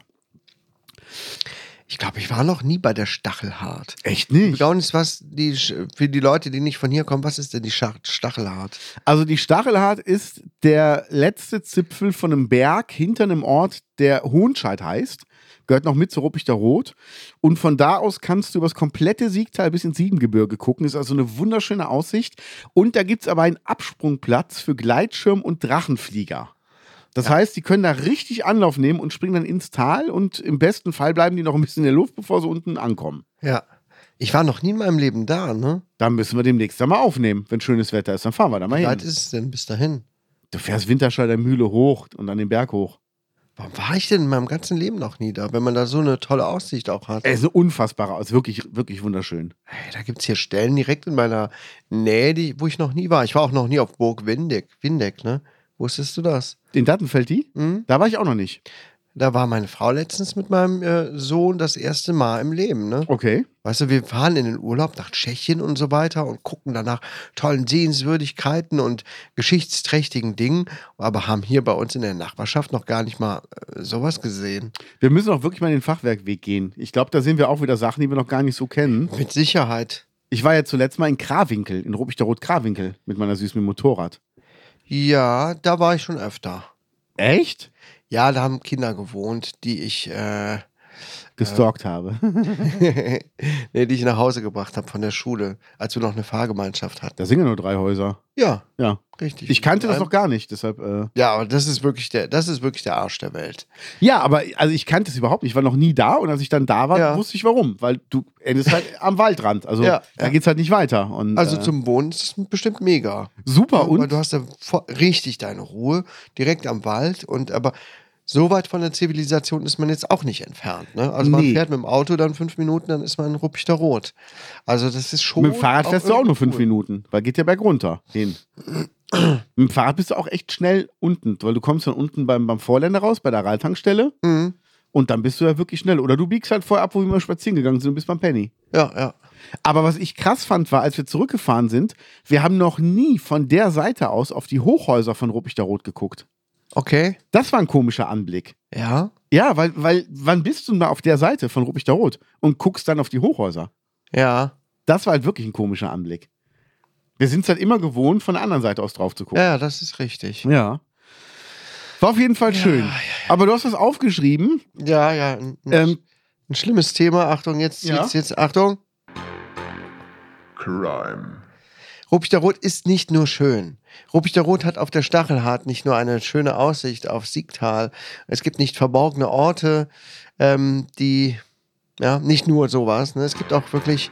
Ich glaube, ich war noch nie bei der Stachelhart. Echt nicht? Gaunis, was die für die Leute, die nicht von hier kommen, was ist denn die Stachelhart? Also die Stachelhart ist der letzte Zipfel von einem Berg hinter einem Ort, der Hohenscheid heißt. Gehört noch mit zu Ruppichter Rot. Und von da aus kannst du über das komplette Siegtal bis ins Siebengebirge gucken. Ist also eine wunderschöne Aussicht. Und da gibt es aber einen Absprungplatz für Gleitschirm und Drachenflieger. Das heißt, die können da richtig Anlauf nehmen und springen dann ins Tal und im besten Fall bleiben die noch ein bisschen in der Luft, bevor sie unten ankommen. Ja. Ich war noch nie in meinem Leben da, ne? Da müssen wir demnächst dann mal aufnehmen. Wenn schönes Wetter ist, dann fahren wir da mal Wie hin. weit ist es denn bis dahin? Du fährst Winterscheider Mühle hoch und dann den Berg hoch. Warum war ich denn in meinem ganzen Leben noch nie da, wenn man da so eine tolle Aussicht auch hat? Es ist eine unfassbare Aus, wirklich, wirklich wunderschön. Hey, da gibt es hier Stellen direkt in meiner Nähe, die, wo ich noch nie war. Ich war auch noch nie auf Burg Windeck, Windeck ne? Wusstest du das? In Dattenfeld die? Mhm. Da war ich auch noch nicht. Da war meine Frau letztens mit meinem äh, Sohn das erste Mal im Leben, ne? Okay. Weißt du, wir fahren in den Urlaub nach Tschechien und so weiter und gucken danach tollen Sehenswürdigkeiten und geschichtsträchtigen Dingen, aber haben hier bei uns in der Nachbarschaft noch gar nicht mal äh, sowas gesehen. Wir müssen auch wirklich mal in den Fachwerkweg gehen. Ich glaube, da sehen wir auch wieder Sachen, die wir noch gar nicht so kennen. Mit Sicherheit. Ich war ja zuletzt mal in Krawinkel, in Ruppichter Rot Krawinkel mit meiner Süßen mit Motorrad. Ja, da war ich schon öfter. Echt? Ja, da haben Kinder gewohnt, die ich, äh, Gestalkt habe. nee, die ich nach Hause gebracht habe von der Schule, als wir noch eine Fahrgemeinschaft hatten. Da sind ja nur drei Häuser. Ja, Ja. richtig. Ich kannte das noch gar nicht, deshalb. Äh Ja, aber das ist wirklich der, das ist wirklich der Arsch der Welt. ja, aber also ich kannte es überhaupt nicht. Ich war noch nie da und als ich dann da war, Ja. wusste ich warum. Weil du endest halt am Waldrand. Also Ja, da ja. geht's halt nicht weiter. Und, Also äh, zum Wohnen ist es bestimmt mega. super. Weil Und du hast da richtig deine Ruhe, direkt am Wald und aber so weit von der Zivilisation ist man jetzt auch nicht entfernt. Ne? Also man Nee. fährt mit dem Auto dann fünf Minuten, dann ist man in Ruppichter Rot. Also das ist schon. mit dem Fahrrad fährst du auch nur fünf cool. Minuten, weil geht ja berg runter hin. mit dem Fahrrad bist du auch echt schnell unten, weil du kommst dann unten beim, beim Vorländer raus, bei der Ralltankstelle Mhm. und dann bist du ja wirklich schnell. Oder du biegst halt vorher ab, wo wir mal spazieren gegangen sind und bist beim Penny. Ja, ja. Aber was ich krass fand, war, als wir zurückgefahren sind, wir haben noch nie von der Seite aus auf die Hochhäuser von Ruppichter Rot geguckt. Okay. Das war ein komischer Anblick. Ja. Ja, weil, weil, wann bist du denn mal auf der Seite von Ruppichter Rot und guckst dann auf die Hochhäuser? Ja. Das war halt wirklich ein komischer Anblick. Wir sind es halt immer gewohnt, von der anderen Seite aus drauf zu gucken. Ja, das ist richtig. Ja. War auf jeden Fall schön. Aber du hast was aufgeschrieben. Ja, ja. Ein, Ähm, ein schlimmes Thema. Achtung, jetzt, Ja. jetzt, jetzt, Achtung. Crime. Ruppichter Rot ist nicht nur schön. Ruppichter Rot hat auf der Stachelhart nicht nur eine schöne Aussicht auf Siegtal. Es gibt nicht verborgene Orte, ähm, die, ja, nicht nur sowas. Ne? Es gibt auch wirklich,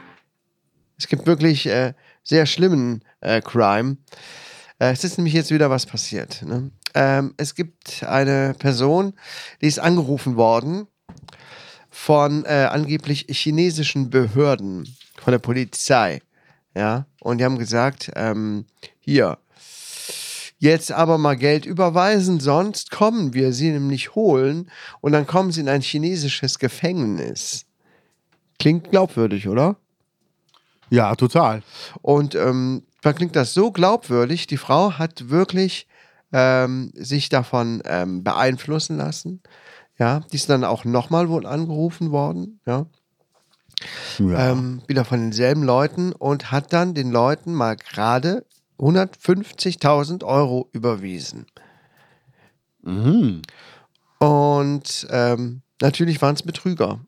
es gibt wirklich äh, sehr schlimmen äh, Crime. Äh, es ist nämlich jetzt wieder was passiert. Ne? Ähm, es gibt eine Person, die ist angerufen worden von äh, angeblich chinesischen Behörden, von der Polizei. Ja, und die haben gesagt, ähm, hier, jetzt aber mal Geld überweisen, sonst kommen wir sie nämlich holen und dann kommen sie in ein chinesisches Gefängnis. Klingt glaubwürdig, oder? ja, total. Und ähm, da klingt das so glaubwürdig. Die Frau hat wirklich ähm, sich davon ähm, beeinflussen lassen. Ja, die ist dann auch nochmal wohl angerufen worden. Ja. Ja. ähm, wieder von denselben Leuten und hat dann den Leuten mal gerade 150.000 Euro überwiesen. mhm. Und ähm, natürlich waren es Betrüger.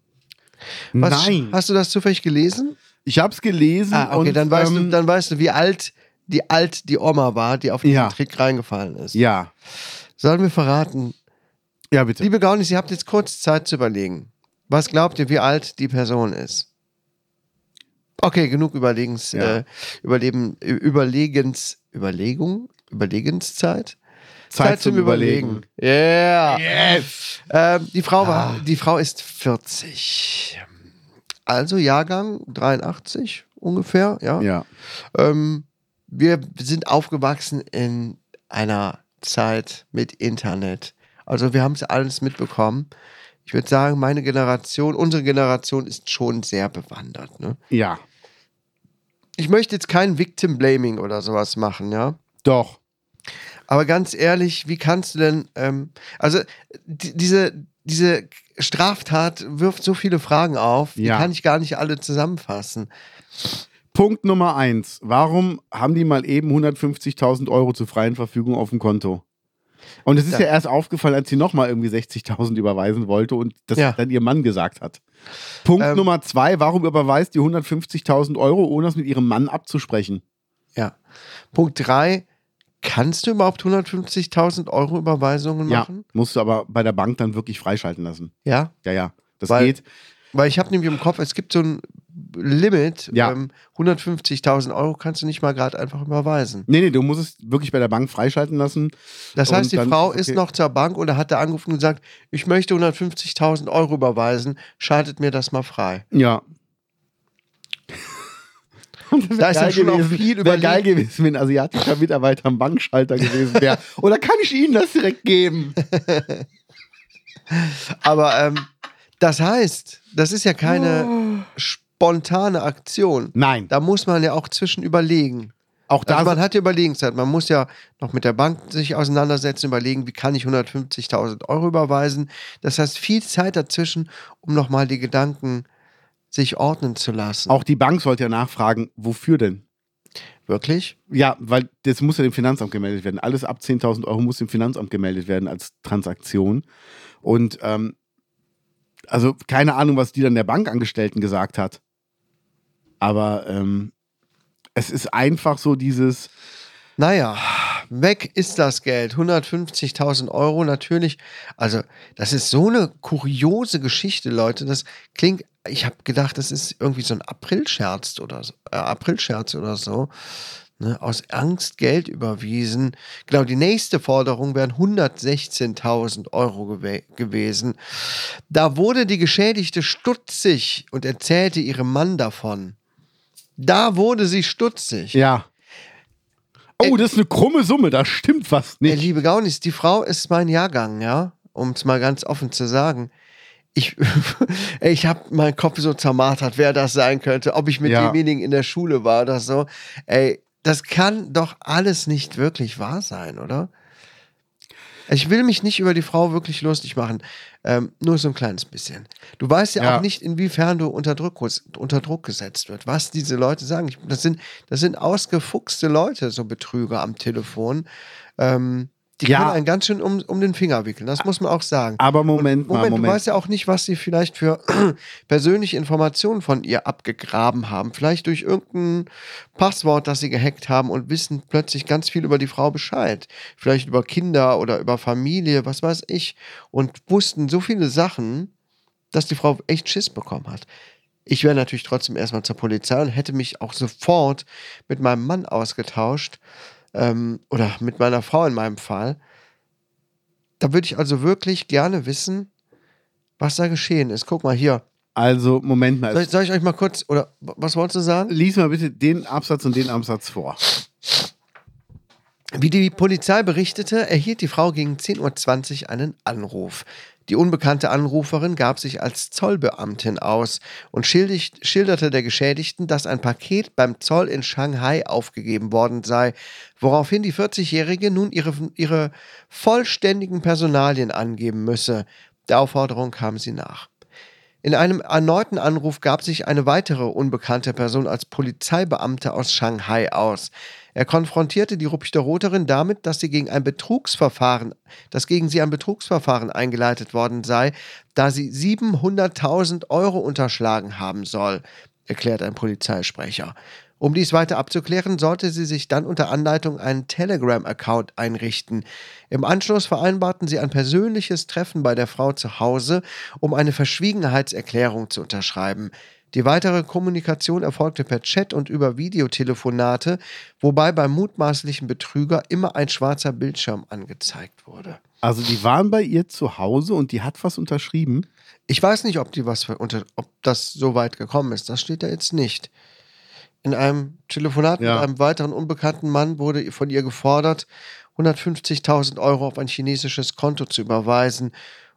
Was, Nein. Hast du das zufällig gelesen? Ich habe es gelesen. Ah, okay, und, dann, weißt du, ähm, dann weißt du, wie alt die alt die Oma war, die auf diesen Ja. Trick reingefallen ist. Ja, Sollen wir verraten? ja, bitte. Liebe Gaunis, ihr habt jetzt kurz Zeit zu überlegen. Was glaubt ihr, wie alt die Person ist? Okay, genug Überlegens, Ja. äh, Überleben, Überlegens, Überlegung, Überlegenszeit? Zeit zum Überlegen. Yeah. Yes. Ähm, die Frau Ah. war, die Frau ist 40. Also Jahrgang 83 ungefähr, ja. Ja. Ähm, wir sind aufgewachsen in einer Zeit mit Internet. Also wir haben es alles mitbekommen. Ich würde sagen, meine Generation, unsere Generation ist schon sehr bewandert. Ne? Ja. Ich möchte jetzt kein Victim Blaming oder sowas machen, ja. Doch. Aber ganz ehrlich, wie kannst du denn, ähm, also die, diese, diese Straftat wirft so viele Fragen auf, die Ja. kann ich gar nicht alle zusammenfassen. Punkt Nummer eins. Warum haben die mal eben 150.000 Euro zur freien Verfügung auf dem Konto? Und es ist ja, Ja. erst aufgefallen, als sie nochmal irgendwie 60.000 überweisen wollte und das Ja. dann ihr Mann gesagt hat. Punkt Ähm. Nummer zwei. Warum überweist die 150.000 Euro, ohne es mit ihrem Mann abzusprechen? Ja. Punkt drei, kannst du überhaupt 150.000 Euro Überweisungen machen? Ja. Musst du aber bei der Bank dann wirklich freischalten lassen. Ja. Ja, ja. Das Weil- geht. Weil ich habe nämlich im Kopf, es gibt so ein Limit, Ja. ähm, 150.000 Euro kannst du nicht mal gerade einfach überweisen. Nee, nee, du musst es wirklich bei der Bank freischalten lassen. Das heißt, die dann- Frau okay. ist noch zur Bank oder hat da angerufen und gesagt, ich möchte 150.000 Euro überweisen, schaltet mir das mal frei. Ja. Da ist ja schon auch viel Wäre geil gewesen, wenn ein asiatischer Mitarbeiter am Bankschalter gewesen wäre. Oder kann ich Ihnen das direkt geben? Aber ähm, das heißt, das ist ja keine Oh. spontane Aktion. Nein. Da muss man ja auch zwischen überlegen. Auch da Also man hat ja Überlegenszeit. Man muss ja noch mit der Bank sich auseinandersetzen, überlegen, wie kann ich 150.000 Euro überweisen. Das heißt, viel Zeit dazwischen, um nochmal die Gedanken sich ordnen zu lassen. auch die Bank sollte ja nachfragen, wofür denn? Wirklich? Ja, weil das muss ja dem Finanzamt gemeldet werden. Alles ab 10.000 Euro muss dem Finanzamt gemeldet werden als Transaktion. Und ähm, also keine Ahnung, was die dann der Bankangestellten gesagt hat. Aber ähm, es ist einfach so dieses, Naja, weg ist das Geld. 150.000 Euro natürlich. Also, das ist so eine kuriose Geschichte, Leute. Das klingt, ich habe gedacht, das ist irgendwie so ein Aprilscherz oder. Äh, Aprilscherz oder so. Ne, aus Angst Geld überwiesen. Genau, die nächste Forderung wären 116.000 Euro gewe gewesen. Da wurde die Geschädigte stutzig und erzählte ihrem Mann davon. Da wurde sie stutzig. ja. Oh, das ist eine krumme Summe, da stimmt was nicht. liebe Gaunis, die Frau ist mein Jahrgang, ja, um es mal ganz offen zu sagen. Ich, ich habe meinen Kopf so zermartert, wer das sein könnte, ob ich mit Ja. demjenigen in der Schule war oder so. Ey, das kann doch alles nicht wirklich wahr sein, oder? Ich will mich nicht über die Frau wirklich lustig machen. Ähm, nur so ein kleines bisschen. Du weißt ja, Ja. auch nicht, inwiefern du unter Druck, unter Druck gesetzt wird, was diese Leute sagen. Ich, das, sind, das sind ausgefuchste Leute, so Betrüger am Telefon. Ähm, die Ja. können einen ganz schön um, um den Finger wickeln. Das muss man auch sagen. Aber Moment mal, Moment, du Moment. weißt ja auch nicht, was sie vielleicht für persönliche Informationen von ihr abgegraben haben. Vielleicht durch irgendein Passwort, das sie gehackt haben und wissen plötzlich ganz viel über die Frau Bescheid. Vielleicht über Kinder oder über Familie, was weiß ich. Und wussten so viele Sachen, dass die Frau echt Schiss bekommen hat. Ich wäre natürlich trotzdem erstmal zur Polizei und hätte mich auch sofort mit meinem Mann ausgetauscht. Ähm, oder mit meiner Frau in meinem Fall. Da würde ich also wirklich gerne wissen, was da geschehen ist. Guck mal hier. Also, Moment mal. Soll, ich- soll ich euch mal kurz, oder was wolltest du sagen? Lies mal bitte den Absatz und den Absatz vor. Wie die Polizei berichtete, erhielt die Frau gegen 10.20 Uhr einen Anruf. Die unbekannte Anruferin gab sich als Zollbeamtin aus und schilderte der Geschädigten, dass ein Paket beim Zoll in Shanghai aufgegeben worden sei, woraufhin die 40-Jährige nun ihre, ihre vollständigen Personalien angeben müsse. Der Aufforderung kam sie nach. In einem erneuten Anruf gab sich eine weitere unbekannte Person als Polizeibeamte aus Shanghai aus. Er konfrontierte die Rupchterroterin damit, dass sie gegen ein Betrugsverfahren, dass gegen sie ein Betrugsverfahren eingeleitet worden sei, da sie 700.000 Euro unterschlagen haben soll. erklärt ein Polizeisprecher. Um dies weiter abzuklären, sollte sie sich dann unter Anleitung einen Telegram-Account einrichten. Im Anschluss vereinbarten sie ein persönliches Treffen bei der Frau zu Hause, um eine Verschwiegenheitserklärung zu unterschreiben. Die weitere Kommunikation erfolgte per Chat und über Videotelefonate, wobei beim mutmaßlichen Betrüger immer ein schwarzer Bildschirm angezeigt wurde. Also die waren bei ihr zu Hause und die hat was unterschrieben. Ich weiß nicht, ob die was unter, ob das so weit gekommen ist. Das steht da jetzt nicht. In einem Telefonat Ja. mit einem weiteren unbekannten Mann wurde von ihr gefordert, 150.000 Euro auf ein chinesisches Konto zu überweisen,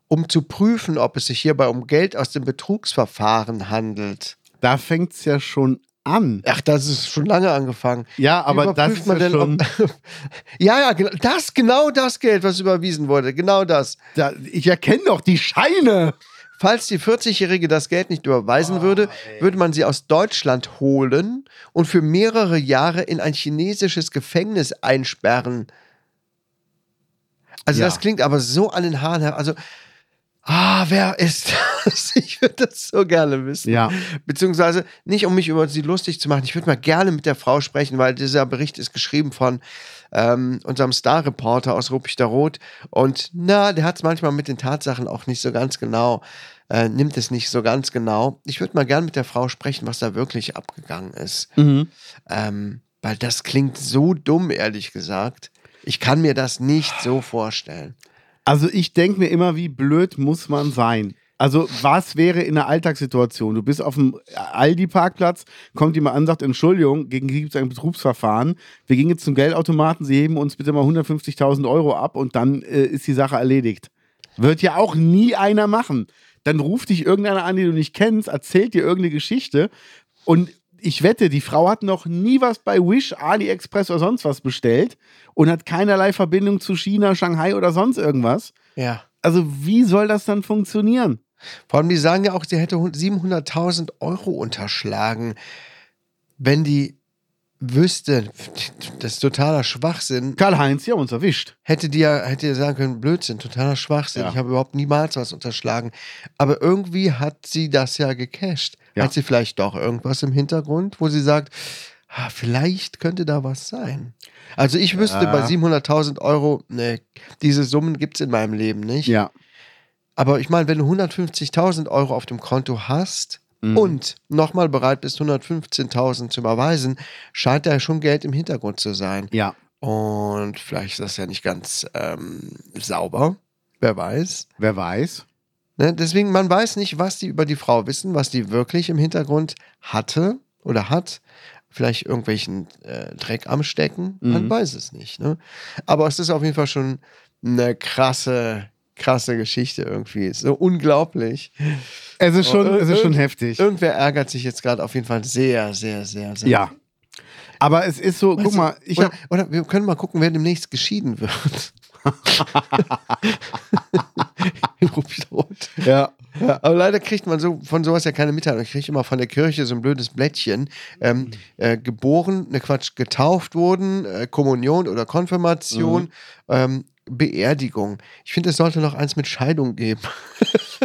um zu prüfen, ob es sich hierbei um Geld aus dem Betrugsverfahren handelt. Da fängt es ja schon an. Ach, das ist schon lange angefangen. Ja, aber das ist man ja denn, schon. ob, ja, ja, genau das, genau das Geld, was überwiesen wurde, genau das. Da, ich erkenne doch die Scheine. Falls die 40-Jährige das Geld nicht überweisen würde, würde man sie aus Deutschland holen und für mehrere Jahre in ein chinesisches Gefängnis einsperren. Also Ja. das klingt aber so an den Haaren her. Also, ah, wer ist das? Ich würde das so gerne wissen. Ja. Beziehungsweise nicht, um mich über sie lustig zu machen. Ich würde mal gerne mit der Frau sprechen, weil dieser Bericht ist geschrieben von ähm, unserem Star-Reporter aus Ruppichter Rot. Und na, der hat es manchmal mit den Tatsachen auch nicht so ganz genau, äh, nimmt es nicht so ganz genau. Ich würde mal gerne mit der Frau sprechen, was da wirklich abgegangen ist. Ähm, weil das klingt so dumm, ehrlich gesagt. Ich kann mir das nicht so vorstellen. Also ich denke mir immer, wie blöd muss man sein? Also was wäre in einer Alltagssituation? Du bist auf dem Aldi-Parkplatz, kommt jemand an, sagt, Entschuldigung, gegen die gibt es ein Betrugsverfahren. Wir gehen jetzt zum Geldautomaten, Sie heben uns bitte mal 150.000 Euro ab und dann äh, ist die Sache erledigt. Wird ja auch nie einer machen. Dann ruft dich irgendeiner an, den du nicht kennst, erzählt dir irgendeine Geschichte und ich wette, die Frau hat noch nie was bei Wish, AliExpress oder sonst was bestellt und hat keinerlei Verbindung zu China, Shanghai oder sonst irgendwas. Ja. Also wie soll das dann funktionieren? Vor allem, die sagen ja auch, sie hätte 700.000 Euro unterschlagen. Wenn die wüsste, das ist totaler Schwachsinn, Karl-Heinz, haben uns erwischt. hätte die ja hätte ja sagen können, Blödsinn, totaler Schwachsinn. Ja. Ich habe überhaupt niemals was unterschlagen. Aber irgendwie hat sie das ja gecasht. Ja. Hat sie vielleicht doch irgendwas im Hintergrund, wo sie sagt, ah, vielleicht könnte da was sein. Also ich wüsste Ja. bei 700.000 Euro, ne, diese Summen gibt es in meinem Leben nicht. Ja. Aber ich meine, wenn du 150.000 Euro auf dem Konto hast Mhm. und nochmal bereit bist, 115.000 zu überweisen, scheint da schon Geld im Hintergrund zu sein. Ja. Und vielleicht ist das ja nicht ganz ähm, sauber. Wer weiß. Wer weiß. Ne? Deswegen, man weiß nicht, was die über die Frau wissen, was die wirklich im Hintergrund hatte oder hat. Vielleicht irgendwelchen äh, Dreck am Stecken. Man Mhm. weiß es nicht. Ne? Aber es ist auf jeden Fall schon eine krasse, krasse Geschichte irgendwie. So unglaublich. Es ist schon, Oh, es ist schon heftig. Irgendwer ärgert sich jetzt gerade auf jeden Fall sehr, sehr, sehr, sehr. Ja. Aber es ist so, Weißt guck du, mal, ich oder, habe oder wir können mal gucken, wer demnächst geschieden wird. In Ruppichtrot. ja. Ja, aber leider kriegt man so von sowas ja keine Mitteilung. Ich kriege immer von der Kirche so ein blödes Blättchen. Ähm, äh, geboren, ne Quatsch, getauft wurden, äh, Kommunion oder Konfirmation, ähm, Beerdigung. Ich finde, es sollte noch eins mit Scheidung geben.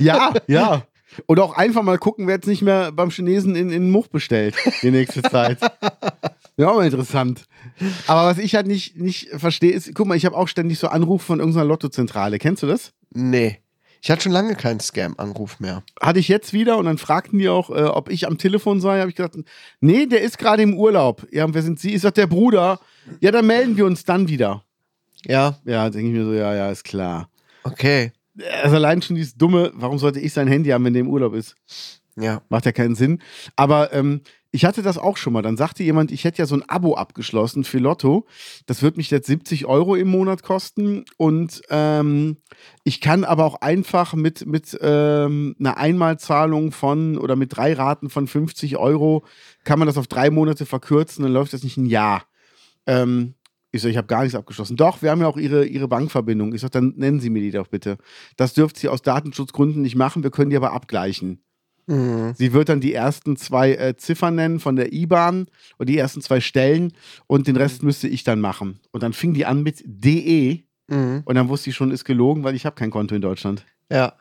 Ja, ja. Oder auch einfach mal gucken, wer jetzt nicht mehr beim Chinesen in, in Much bestellt die nächste Zeit. Ja, auch mal interessant. Aber was ich halt nicht, nicht verstehe, ist, guck mal, ich habe auch ständig so Anrufe von irgendeiner Lottozentrale. Kennst du das? Nee. Ich hatte schon lange keinen Scam-Anruf mehr. Hatte ich jetzt wieder und dann fragten die auch, äh, ob ich am Telefon sei. Habe ich gesagt, nee, der ist gerade im Urlaub. Ja, und wer sind Sie? Ich sag, der Bruder. Ja, dann melden wir uns dann wieder. Ja, Ja, denke ich mir so, ja, ja, ist klar. okay. Also allein schon dieses Dumme, warum sollte ich sein Handy haben, wenn der im Urlaub ist? Ja. Macht ja keinen Sinn. Aber ähm, ich hatte das auch schon mal. Dann sagte jemand, ich hätte ja so ein Abo abgeschlossen für Lotto. Das wird mich jetzt 70 Euro im Monat kosten. Und ähm, ich kann aber auch einfach mit, mit ähm, einer Einmalzahlung von oder mit drei Raten von 50 Euro kann man das auf drei Monate verkürzen. Dann läuft das nicht ein Jahr. Ähm, ich so, ich habe gar nichts abgeschlossen. Doch, wir haben ja auch ihre, ihre Bankverbindung. Ich sage, dann nennen Sie mir die doch bitte. Das dürft Sie aus Datenschutzgründen nicht machen, wir können die aber abgleichen. Mhm. Sie wird dann die ersten zwei äh, Ziffern nennen von der IBAN und die ersten zwei Stellen und den Rest müsste ich dann machen. Und dann fing die an mit DE Mhm. und dann wusste ich schon, ist gelogen, weil ich habe kein Konto in Deutschland. Ja.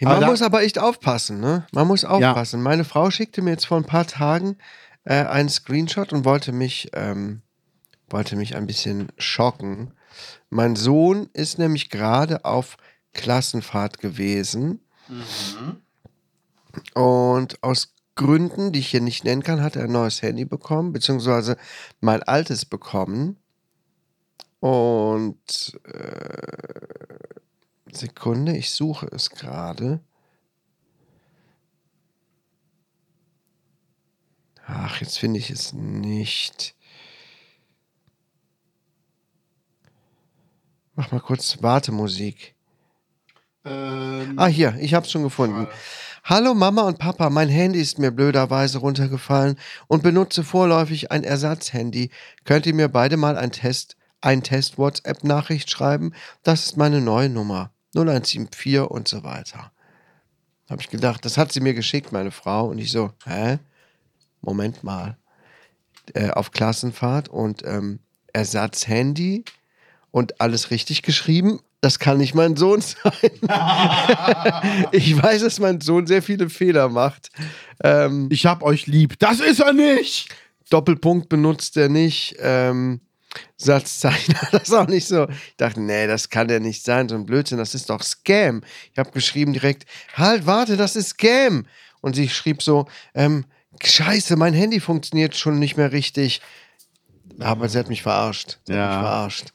Man da- muss aber echt aufpassen, ne? Man muss aufpassen. Meine Frau schickte mir jetzt vor ein paar Tagen äh, einen Screenshot und wollte mich, ähm, wollte mich ein bisschen schocken. Mein Sohn ist nämlich gerade auf Klassenfahrt gewesen. Und aus Gründen, die ich hier nicht nennen kann, hat er ein neues Handy bekommen, beziehungsweise mein altes bekommen. Und äh, Sekunde, ich suche es gerade. Ach, jetzt finde ich es nicht. Mach mal kurz Wartemusik. Ähm, Ah, hier, ich habe es schon gefunden. Hallo Mama und Papa, mein Handy ist mir blöderweise runtergefallen und benutze vorläufig ein Ersatzhandy. Könnt ihr mir beide mal ein Test, ein Test WhatsApp-Nachricht schreiben? Das ist meine neue Nummer. 0174 und so weiter. Habe ich gedacht, das hat sie mir geschickt, meine Frau. Und ich so, hä? Moment mal. Äh, auf Klassenfahrt und ähm, Ersatzhandy und alles richtig geschrieben. Das kann nicht mein Sohn sein. ich weiß, dass mein Sohn sehr viele Fehler macht. Ähm, ich hab euch lieb. Das ist er nicht! Doppelpunkt benutzt er nicht. Ähm, Satzzeichen das auch nicht so. Ich dachte, nee, das kann der nicht sein, so ein Blödsinn, das ist doch Scam. Ich habe geschrieben direkt, halt, warte, das ist Scam. Und sie schrieb so, ähm, scheiße, mein Handy funktioniert schon nicht mehr richtig. Aber sie hat mich verarscht. Sie Ja. hat mich verarscht.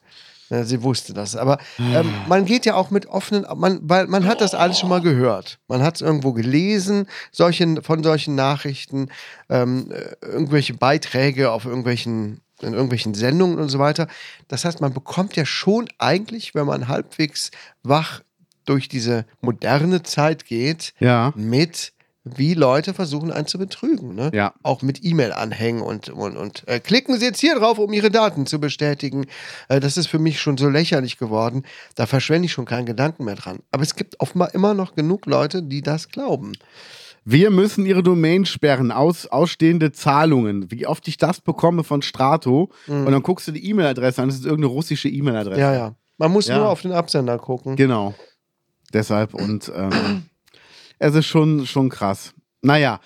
Ja, sie wusste das. Aber ähm, man geht ja auch mit offenen, man, weil man hat das alles schon mal gehört. Man hat es irgendwo gelesen, solche, von solchen Nachrichten, ähm, äh, irgendwelche Beiträge auf irgendwelchen, in irgendwelchen Sendungen und so weiter. Das heißt, man bekommt ja schon eigentlich, wenn man halbwegs wach durch diese moderne Zeit geht, Ja. mit wie Leute versuchen, einen zu betrügen. Ne? Ja. Auch mit E-Mail-Anhängen und, und, und äh, klicken Sie jetzt hier drauf, um Ihre Daten zu bestätigen. Äh, das ist für mich schon so lächerlich geworden. Da verschwende ich schon keinen Gedanken mehr dran. Aber es gibt offenbar immer noch genug Leute, die das glauben. Wir müssen ihre Domain sperren, aus, ausstehende Zahlungen. Wie oft ich das bekomme von Strato. Und dann guckst du die E-Mail-Adresse an, das ist irgendeine russische E-Mail-Adresse. Ja, ja. Man muss Ja. nur auf den Absender gucken. Genau. Deshalb und ähm, es ist schon, schon krass. Naja,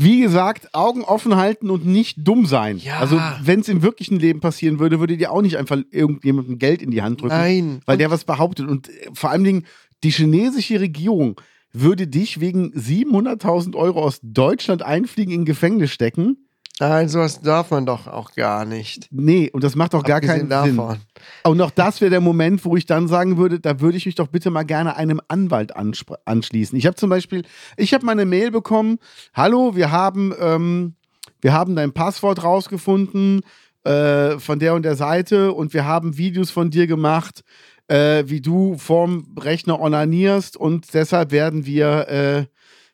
wie gesagt, Augen offen halten und nicht dumm sein. Ja. Also, wenn es im wirklichen Leben passieren würde, würde dir auch nicht einfach irgendjemandem Geld in die Hand drücken, Nein. weil der was behauptet. Und äh, vor allen Dingen, die chinesische Regierung würde dich wegen 700.000 Euro aus Deutschland einfliegen, in Gefängnis stecken. Nein, sowas darf man doch auch gar nicht. Nee, und das macht doch gar keinen Abgesehen Sinn. davon. Und auch das wäre der Moment, wo ich dann sagen würde, da würde ich mich doch bitte mal gerne einem Anwalt anschließen. Ich habe zum Beispiel, ich habe meine Mail bekommen, hallo, wir haben, ähm, wir haben dein Passwort rausgefunden äh, von der und der Seite und wir haben Videos von dir gemacht, äh, wie du vorm Rechner onanierst und deshalb werden wir, äh,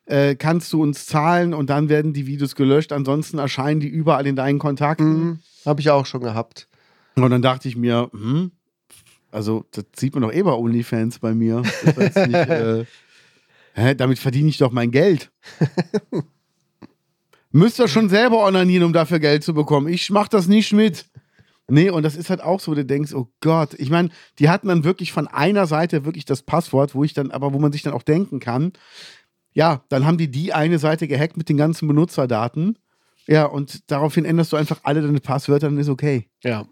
äh, kannst du uns zahlen und dann werden die Videos gelöscht, ansonsten erscheinen die überall in deinen Kontakten. Mhm. Habe ich auch schon gehabt. Und dann dachte ich mir, hm, also das sieht man doch eh bei OnlyFans bei mir. Nicht, äh, hä, damit verdiene ich doch mein Geld. Müsst ihr schon selber onanieren, um dafür Geld zu bekommen. Ich mach das nicht mit. Nee, und das ist halt auch so, wo du denkst, oh Gott, ich meine, die hatten dann wirklich von einer Seite wirklich das Passwort, wo ich dann, aber wo man sich dann auch denken kann, ja, dann haben die die eine Seite gehackt mit den ganzen Benutzerdaten. Ja, und daraufhin änderst du einfach alle deine Passwörter, dann ist okay. Ja.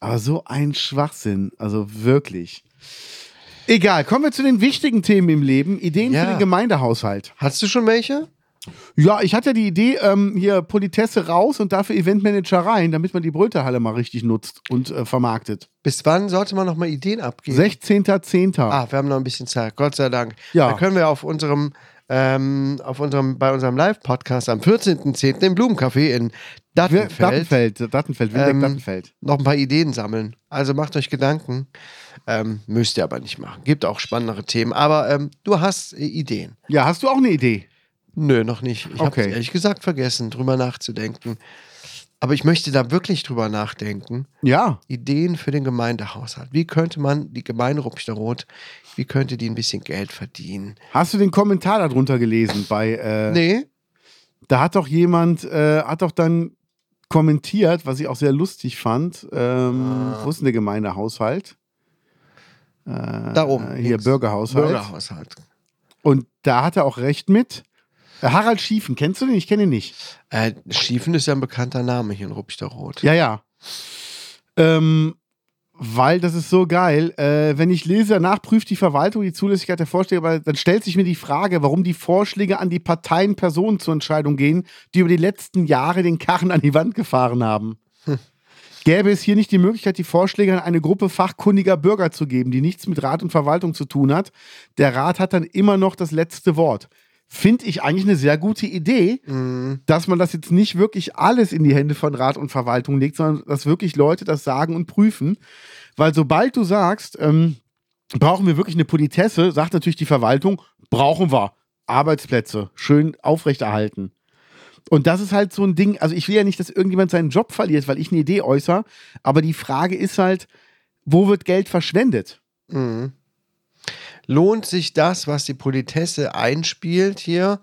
Aber so ein Schwachsinn, also wirklich. Egal, kommen wir zu den wichtigen Themen im Leben. Ideen Ja. für den Gemeindehaushalt. Hast du schon welche? Ja, ich hatte die Idee, ähm, hier Politesse raus und dafür Eventmanager rein, damit man die Brötehalle mal richtig nutzt und äh, vermarktet. Bis wann sollte man noch mal Ideen abgeben? 16.10. Ah, wir haben noch ein bisschen Zeit, Gott sei Dank. Ja. Da können wir auf unserem, ähm, auf unserem, bei unserem Live-Podcast am 14.10. im Blumencafé in Dattenfeld Dattenfeld, Dattenfeld, Ähm, Dattenfeld. noch ein paar Ideen sammeln. Also macht euch Gedanken. Ähm, müsst ihr aber nicht machen. Gibt auch spannendere Themen. Aber ähm, du hast äh, Ideen. Ja, hast du auch eine Idee? Nö, noch nicht. Ich habe Okay. ehrlich gesagt vergessen, drüber nachzudenken. Aber ich möchte da wirklich drüber nachdenken. Ja. Ideen für den Gemeindehaushalt. Wie könnte man die Gemeinde Rupchterroth, wie könnte die ein bisschen Geld verdienen? Hast du den Kommentar darunter gelesen bei äh, Nee, Da hat doch jemand, äh, hat doch dann kommentiert, was ich auch sehr lustig fand. Ähm, Wo ist denn der Gemeindehaushalt? Äh, da oben. Hier, links. Bürgerhaushalt. Bürgerhaushalt. Und da hat er auch recht mit. Äh, Harald Schiefen, kennst du den? Ich kenne ihn nicht. Äh, Schiefen ist ja ein bekannter Name hier in Rupchterrot. Ja, ja. Ähm, weil das ist so geil. Äh, wenn ich lese, danach prüft die Verwaltung die Zulässigkeit der Vorschläge, weil dann stellt sich mir die Frage, warum die Vorschläge an die Parteien Personen zur Entscheidung gehen, die über die letzten Jahre den Karren an die Wand gefahren haben. Gäbe es hier nicht die Möglichkeit, die Vorschläge an eine Gruppe fachkundiger Bürger zu geben, die nichts mit Rat und Verwaltung zu tun hat? Der Rat hat dann immer noch das letzte Wort. Finde ich eigentlich eine sehr gute Idee, dass man das jetzt nicht wirklich alles in die Hände von Rat und Verwaltung legt, sondern dass wirklich Leute das sagen und prüfen. Weil sobald du sagst, ähm, brauchen wir wirklich eine Politesse, sagt natürlich die Verwaltung, brauchen wir. Arbeitsplätze, schön aufrechterhalten. Und das ist halt so ein Ding, also ich will ja nicht, dass irgendjemand seinen Job verliert, weil ich eine Idee äußere, aber die Frage ist halt, wo wird Geld verschwendet? Mhm. Lohnt sich das, was die Politesse einspielt hier,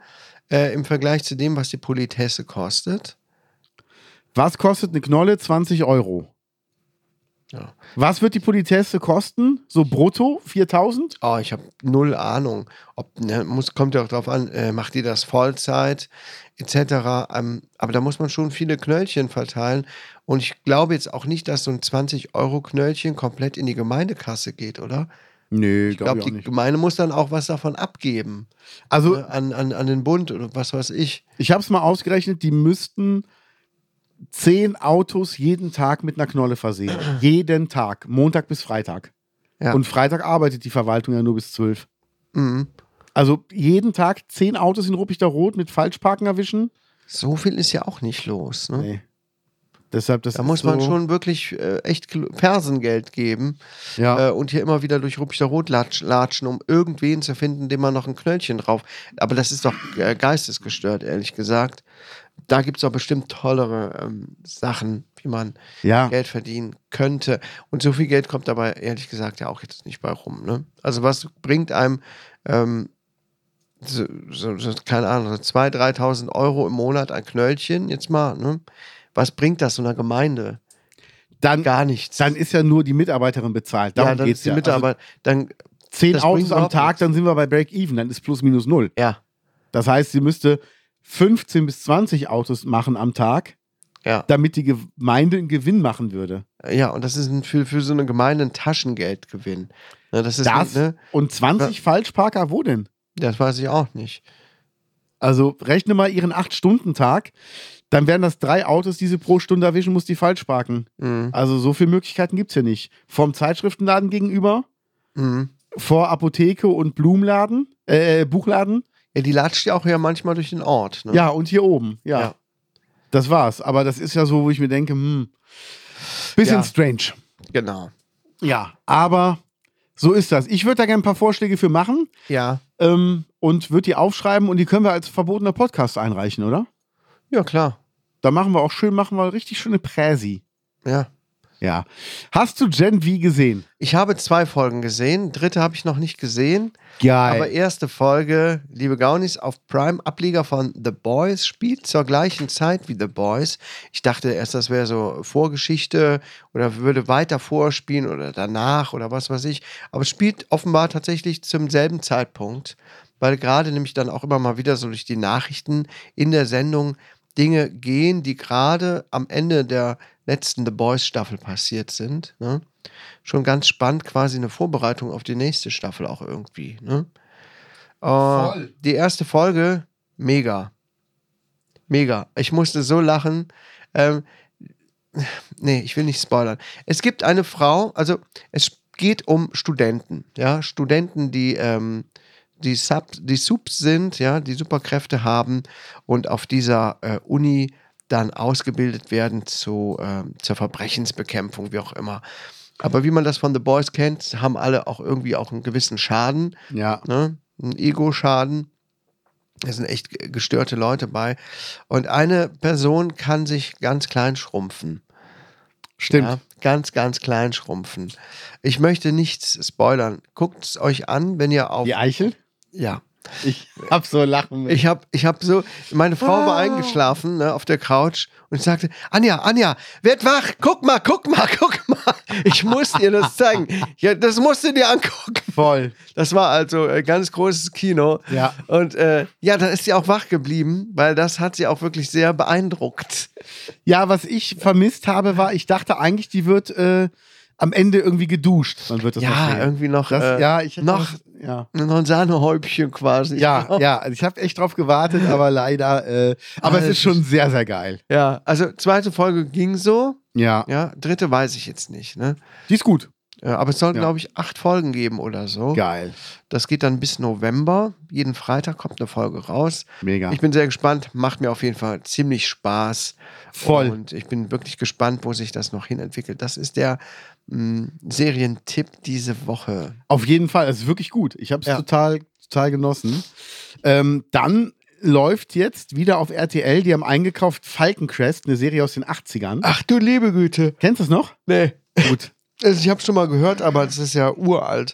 äh, im Vergleich zu dem, was die Politesse kostet? Was kostet eine Knolle? 20 Euro. Ja. Was wird die Politesse kosten? So brutto? 4000? Oh, ich habe null Ahnung. Ob, ne, muss, kommt ja auch drauf an, äh, macht die das Vollzeit etc. Ähm, aber da muss man schon viele Knöllchen verteilen. Und ich glaube jetzt auch nicht, dass so ein 20-Euro-Knöllchen komplett in die Gemeindekasse geht, oder? Nö, Ich glaube, die Gemeinde muss dann auch was davon abgeben. Also, ne, an, an, an den Bund oder was weiß ich. ich habe es mal ausgerechnet, die müssten zehn Autos jeden Tag mit einer Knolle versehen. jeden Tag, Montag bis Freitag. Ja. Und Freitag arbeitet die Verwaltung ja nur bis 12. Mhm. Also jeden Tag zehn Autos in Ruppichter Rot mit Falschparken erwischen. So viel ist ja auch nicht los. Ne? Nee. Deshalb, das Da muss man so, schon wirklich äh, echt Fersengeld geben Ja. äh, und hier immer wieder durch Ruppichter Rot latsch, latschen, um irgendwen zu finden, dem man noch ein Knöllchen drauf. Aber das ist doch äh, geistesgestört, ehrlich gesagt. Da gibt es doch bestimmt tollere ähm, Sachen, wie man ja. Geld verdienen könnte. Und so viel Geld kommt dabei, ehrlich gesagt, ja auch jetzt nicht bei rum. Ne? Also, was bringt einem, ähm, so, so, so, keine Ahnung, so 2.000, 3.000 Euro im Monat an Knöllchen, jetzt mal, ne? Was bringt das so einer Gemeinde? Dann, Gar nichts. dann ist ja nur die Mitarbeiterin bezahlt. Darum ja, dann geht's ist die ja. Mitarbeit, dann, Also zehn das bringt Autos am Tag, nichts. dann sind wir bei Break-Even. Dann ist plus minus null. ja, Das heißt, sie müsste 15 bis 20 Autos machen am Tag, ja, damit die Gemeinde einen Gewinn machen würde. ja, und das ist ein, für, für so eine Gemeinde ein Taschengeldgewinn. Ne, das ist, Das ne, und 20 Falschparker, wo denn? das weiß ich auch nicht. Also rechne mal ihren 8-Stunden-Tag, dann wären das drei Autos, die sie pro Stunde erwischen muss, die falsch parken. Mhm. Also so viele Möglichkeiten gibt es ja nicht. Vom Zeitschriftenladen gegenüber, Mhm. vor Apotheke und Blumenladen, äh, Buchladen. Ja, die latscht ja auch ja manchmal durch den Ort. Ne? Ja, und hier oben, ja. Ja. Das war's. Aber das ist ja so, wo ich mir denke, hm, bisschen Ja. strange. Genau. Ja, aber so ist das. Ich würde da gerne ein paar Vorschläge für machen Ja. ähm, und würde die aufschreiben und die können wir als verbotener Podcast einreichen, oder? Ja, klar. Da machen wir auch schön, machen wir richtig schöne Präsi. Ja. Ja. Hast du Gen V gesehen? Ich habe zwei Folgen gesehen. Dritte habe ich noch nicht gesehen. Geil. Aber erste Folge, liebe Gaunis, auf Prime, Ableger von The Boys, spielt zur gleichen Zeit wie The Boys. Ich dachte erst, das wäre so Vorgeschichte oder würde weiter vorspielen oder danach oder was weiß ich. Aber es spielt offenbar tatsächlich zum selben Zeitpunkt, weil gerade nämlich dann auch immer mal wieder so durch die Nachrichten in der Sendung Dinge gehen, die gerade am Ende der letzten The Boys Staffel passiert sind. Ne? Schon ganz spannend, quasi eine Vorbereitung auf die nächste Staffel auch irgendwie. Ne? Äh, Die erste Folge, mega. Mega. Ich musste so lachen. Ähm, nee, ich will nicht spoilern. Es gibt eine Frau, also es geht um Studenten, ja, Studenten, die, ähm, die, Sub, die Subs sind, ja, die Superkräfte haben und auf dieser äh, Uni dann ausgebildet werden zu, ähm, zur Verbrechensbekämpfung, wie auch immer. Aber wie man das von The Boys kennt, haben alle auch irgendwie auch einen gewissen Schaden ja. ne? ein Ego-Schaden. Da sind echt gestörte Leute bei. Und eine Person kann sich ganz klein schrumpfen. Stimmt. Ja, ganz, ganz klein schrumpfen. Ich möchte nichts spoilern. Guckt es euch an, wenn ihr auf. Die Eichel? Ja. Ich hab so lachen müssen. Ich habe ich hab so, meine Frau war eingeschlafen ne, auf der Couch und ich sagte, Anja, Anja, werd wach, guck mal, guck mal, guck mal. Ich muss dir das zeigen. Ja, das musst du dir angucken. Voll. Das war also ein ganz großes Kino. Ja. Und äh, ja, da ist sie auch wach geblieben, weil das hat sie auch wirklich sehr beeindruckt. Ja, was ich vermisst habe, war, ich dachte eigentlich, die wird äh, am Ende irgendwie geduscht. Man wird das noch Ja, sehen. irgendwie noch, Das, äh, ja, ich noch- ja. Noch ein Sahnehäubchen quasi. Ja, ja, also ich habe echt drauf gewartet, aber leider. Äh, aber es Alter. ist schon sehr, sehr geil. Ja, also zweite Folge ging so. Ja, Ja, dritte weiß ich jetzt nicht. Ne? die ist gut. Ja, aber es soll, Ja. glaube ich, acht Folgen geben oder so. Geil. Das geht dann bis November. Jeden Freitag kommt eine Folge raus. Mega. Ich bin sehr gespannt. Macht mir auf jeden Fall ziemlich Spaß. Voll. Und ich bin wirklich gespannt, wo sich das noch hin entwickelt. Das ist der mh, Serientipp diese Woche. Auf jeden Fall, es ist wirklich gut. Ich habe es Ja. total, total genossen. Ähm, dann läuft jetzt wieder auf RTL, die haben eingekauft Falcon Crest, eine Serie aus den 80ern. Ach du liebe Güte. Kennst du es noch? Nee. Gut. Also ich habe schon mal gehört, aber es ist ja uralt.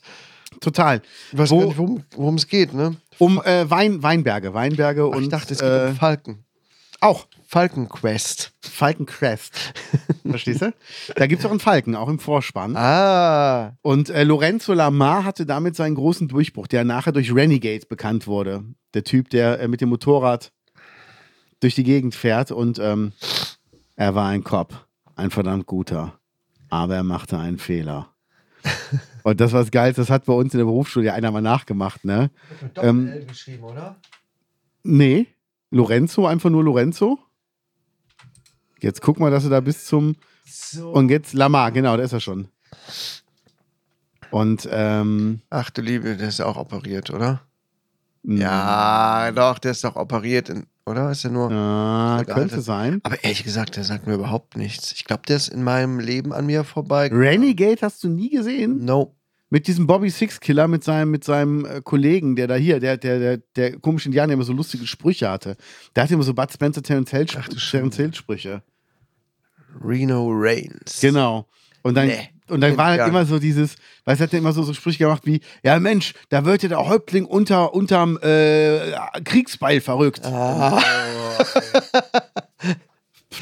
Total. Ich weiß Wo- gar nicht, worum es geht, ne? Um äh, Wein, Weinberge. Weinberge Ach, und ich dachte, es geht äh, um Falken. Auch Falken Quest. Falcon Crest. Verstehst du? Da gibt es auch einen Falken, auch im Vorspann. Ah. Und äh, Lorenzo Lamar hatte damit seinen großen Durchbruch, der nachher durch Renegade bekannt wurde. Der Typ, der äh, mit dem Motorrad durch die Gegend fährt und ähm, er war ein Cop, ein verdammt guter, aber er machte einen Fehler. und das war das Geilste, das hat bei uns in der Berufsschule ja einer mal nachgemacht, ne? Ähm, L geschrieben, oder? Nee, Lorenzo, einfach nur Lorenzo. Jetzt guck mal, dass du da bis zum So. und jetzt Lamar, genau, der ist er schon. Und ähm, Ach du Liebe, der ist auch operiert, oder? mh, Ja, doch, der ist doch operiert, in, oder? Ist er nur. Ja, könnte alte- sein. Aber ehrlich gesagt, der sagt mir überhaupt nichts. Ich glaube, der ist in meinem Leben an mir vorbei. Renegade hast du nie gesehen? No. Mit diesem Bobby Six Killer, mit seinem, mit seinem äh, Kollegen, der da hier, der, der, der, der komische Indianer, der immer so lustige Sprüche hatte. Der hatte immer so Bud Spencer, Terence Hill, Ach Terence Hill Sprüche. Reno Reigns. Genau. Und dann, Nee, und dann war halt immer so dieses, weißt du, hat er immer so, so Sprüche gemacht wie, ja Mensch, da wird ja der Häuptling unter, unterm äh, Kriegsbeil verrückt. Ah.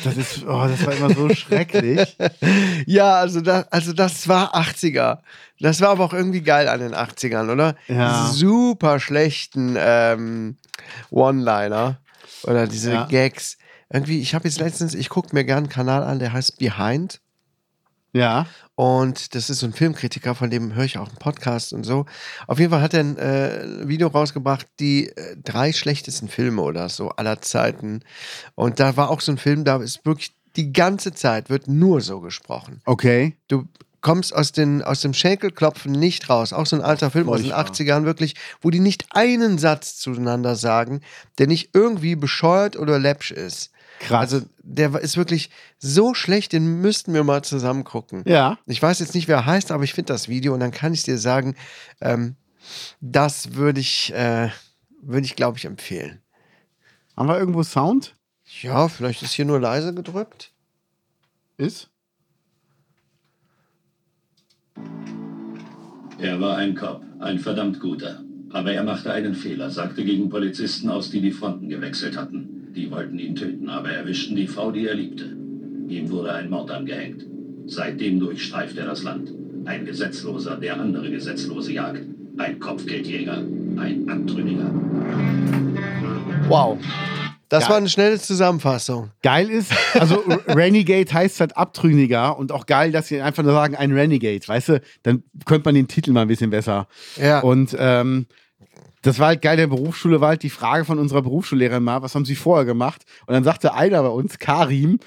Das ist, oh, das war immer so schrecklich. Ja, also das, also das war 80er. Das war aber auch irgendwie geil an den 80ern, oder? Ja. Super schlechten ähm, One-Liner oder diese Ja. Gags. Irgendwie, ich habe jetzt letztens, ich gucke mir gerne einen Kanal an, der heißt Behind. Ja. Und das ist so ein Filmkritiker, von dem höre ich auch einen Podcast und so. Auf jeden Fall hat er ein äh, Video rausgebracht, die äh, drei schlechtesten Filme oder so aller Zeiten. Und da war auch so ein Film, da ist wirklich die ganze Zeit wird nur so gesprochen. Okay. Du kommst aus, den, aus dem Schenkelklopfen nicht raus. Auch so ein alter Film aus den Furchtbar. 80ern, wirklich, wo die nicht einen Satz zueinander sagen, der nicht irgendwie bescheuert oder läppsch ist. Krass. Also, der ist wirklich so schlecht, den müssten wir mal zusammen gucken. ja. Ich weiß jetzt nicht, wer er heißt, aber ich finde das Video und dann kann ich dir sagen, ähm, das würde ich, äh, würde ich, glaube ich, empfehlen. Haben wir irgendwo Sound? Ja, vielleicht ist hier nur leise gedrückt. Ist? Er war ein Cop, ein verdammt guter. Aber er machte einen Fehler, sagte gegen Polizisten aus, die die Fronten gewechselt hatten. Die wollten ihn töten, aber erwischten die Frau, die er liebte. Ihm wurde ein Mord angehängt. Seitdem durchstreift er das Land. Ein Gesetzloser, der andere Gesetzlose jagt. Ein Kopfgeldjäger, ein Abtrünniger. Wow. Das Ja. war eine schnelle Zusammenfassung. Geil ist, also Renegade heißt halt Abtrünniger und auch geil, dass sie einfach nur sagen, ein Renegade, weißt du? Dann könnte man den Titel mal ein bisschen besser. Ja. Und ähm, das war halt geil, der Berufsschule war halt die Frage von unserer Berufsschullehrerin mal, was haben sie vorher gemacht? Und dann sagte einer bei uns, Karim,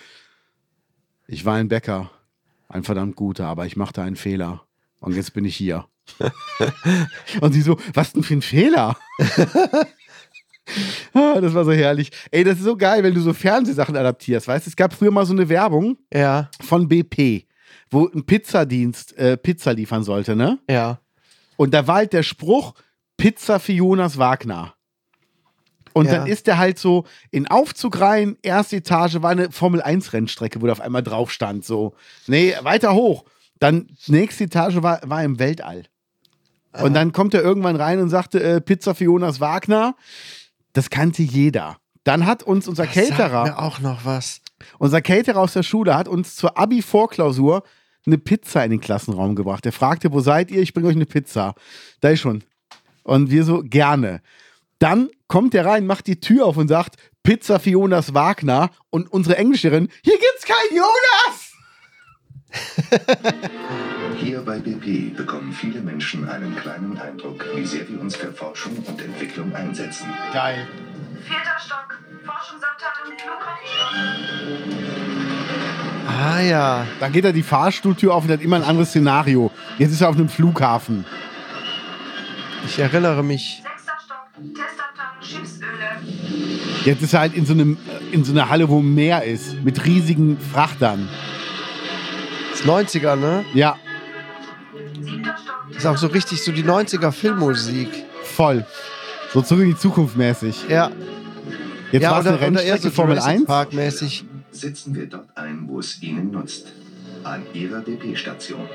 ich war ein Bäcker, ein verdammt guter, aber ich machte einen Fehler. Und jetzt bin ich hier. und sie so, was denn für ein Fehler? Ah, das war so herrlich. Ey, das ist so geil, wenn du so Fernsehsachen adaptierst, weißt du? Es gab früher mal so eine Werbung Ja, von BP, wo ein Pizzadienst äh, Pizza liefern sollte, ne? ja. Und da war halt der Spruch, Pizza für Jonas Wagner. Und Ja. dann ist der halt so in Aufzug rein, erste Etage war eine Formel-1-Rennstrecke, wo der auf einmal drauf stand, so. Nee, weiter hoch. Dann nächste Etage war, war im Weltall. Und dann kommt er irgendwann rein und sagte, äh, Pizza für Jonas Wagner. Das kannte jeder. Dann hat uns unser mir Caterer, auch noch was. unser Caterer aus der Schule hat uns zur Abi-Vorklausur eine Pizza in den Klassenraum gebracht. Er fragte, wo seid ihr? Ich bringe euch eine Pizza. Da ist schon. Und wir so, gerne. Dann kommt er rein, macht die Tür auf und sagt, Pizza für Jonas Wagner. Und unsere Englischerin, hier gibt's keinen Jonas! Hier bei BP bekommen viele Menschen einen kleinen Eindruck, wie sehr wir uns für Forschung und Entwicklung einsetzen. Geil. Vierter Stock, Forschungsabteilung Flugkraftstoff. Ah ja. Dann geht er die Fahrstuhltür auf und hat immer ein anderes Szenario. Jetzt ist er auf einem Flughafen. Ich erinnere mich. Jetzt ist er halt in so, einem, in so einer Halle, wo Meer ist, mit riesigen Frachtern. Das 90er, ne? Ja, Stock, Ist auch so richtig so die 90er Filmmusik. voll. So zurück in die Zukunft mäßig. Ja. Jetzt ja, war es eine Rennstrecke so Formel Jurassic 1. Park mäßig. Setzen wir dort ein, wo es Ihnen nutzt. An Ihrer BP-Station.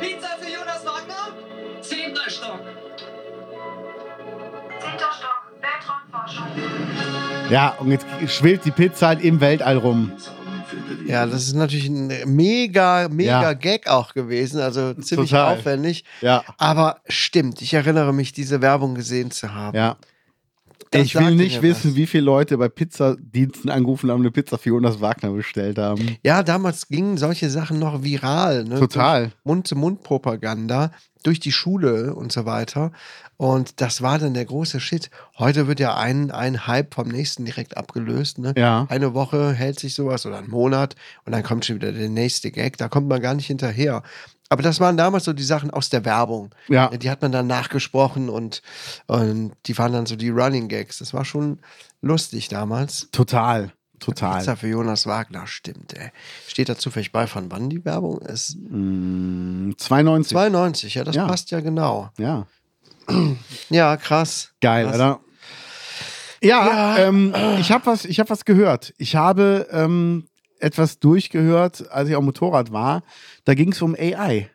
Pizza? Zehnter Stock. zehnter Stock, Weltraumforschung. Ja, und jetzt schwillt die Pizza halt im Weltall rum. Ja, das ist natürlich ein mega, mega Ja. Gag auch gewesen. Also ziemlich Total. aufwendig. Ja, Aber stimmt, ich erinnere mich, diese Werbung gesehen zu haben. ja. Ich will nicht wissen, was. wie viele Leute bei Pizzadiensten angerufen haben, eine Pizza für Jonas Wagner bestellt haben. Ja, damals gingen solche Sachen noch viral. Ne? Total. Mund-zu-Mund-Propaganda durch die Schule und so weiter. Und das war dann der große Shit. Heute wird ja ein, ein Hype vom nächsten direkt abgelöst. Ne? Ja. Eine Woche hält sich sowas oder ein Monat und dann kommt schon wieder der nächste Gag. Da kommt man gar nicht hinterher. Aber das waren damals so die Sachen aus der Werbung. Ja. Die hat man dann nachgesprochen und, und die waren dann so die Running Gags. Das war schon lustig damals. Total. Total. Pizza für Jonas Wagner, stimmt, ey. Steht da zufällig bei, von wann die Werbung ist? Mm, 92. 92, ja, das Ja. passt ja genau. Ja. Ja, krass. Geil, krass. oder? Ja, Ähm, ich habe was, ich hab was gehört. Ich habe ähm, etwas durchgehört, als ich auf Motorrad war. Da ging es um AI.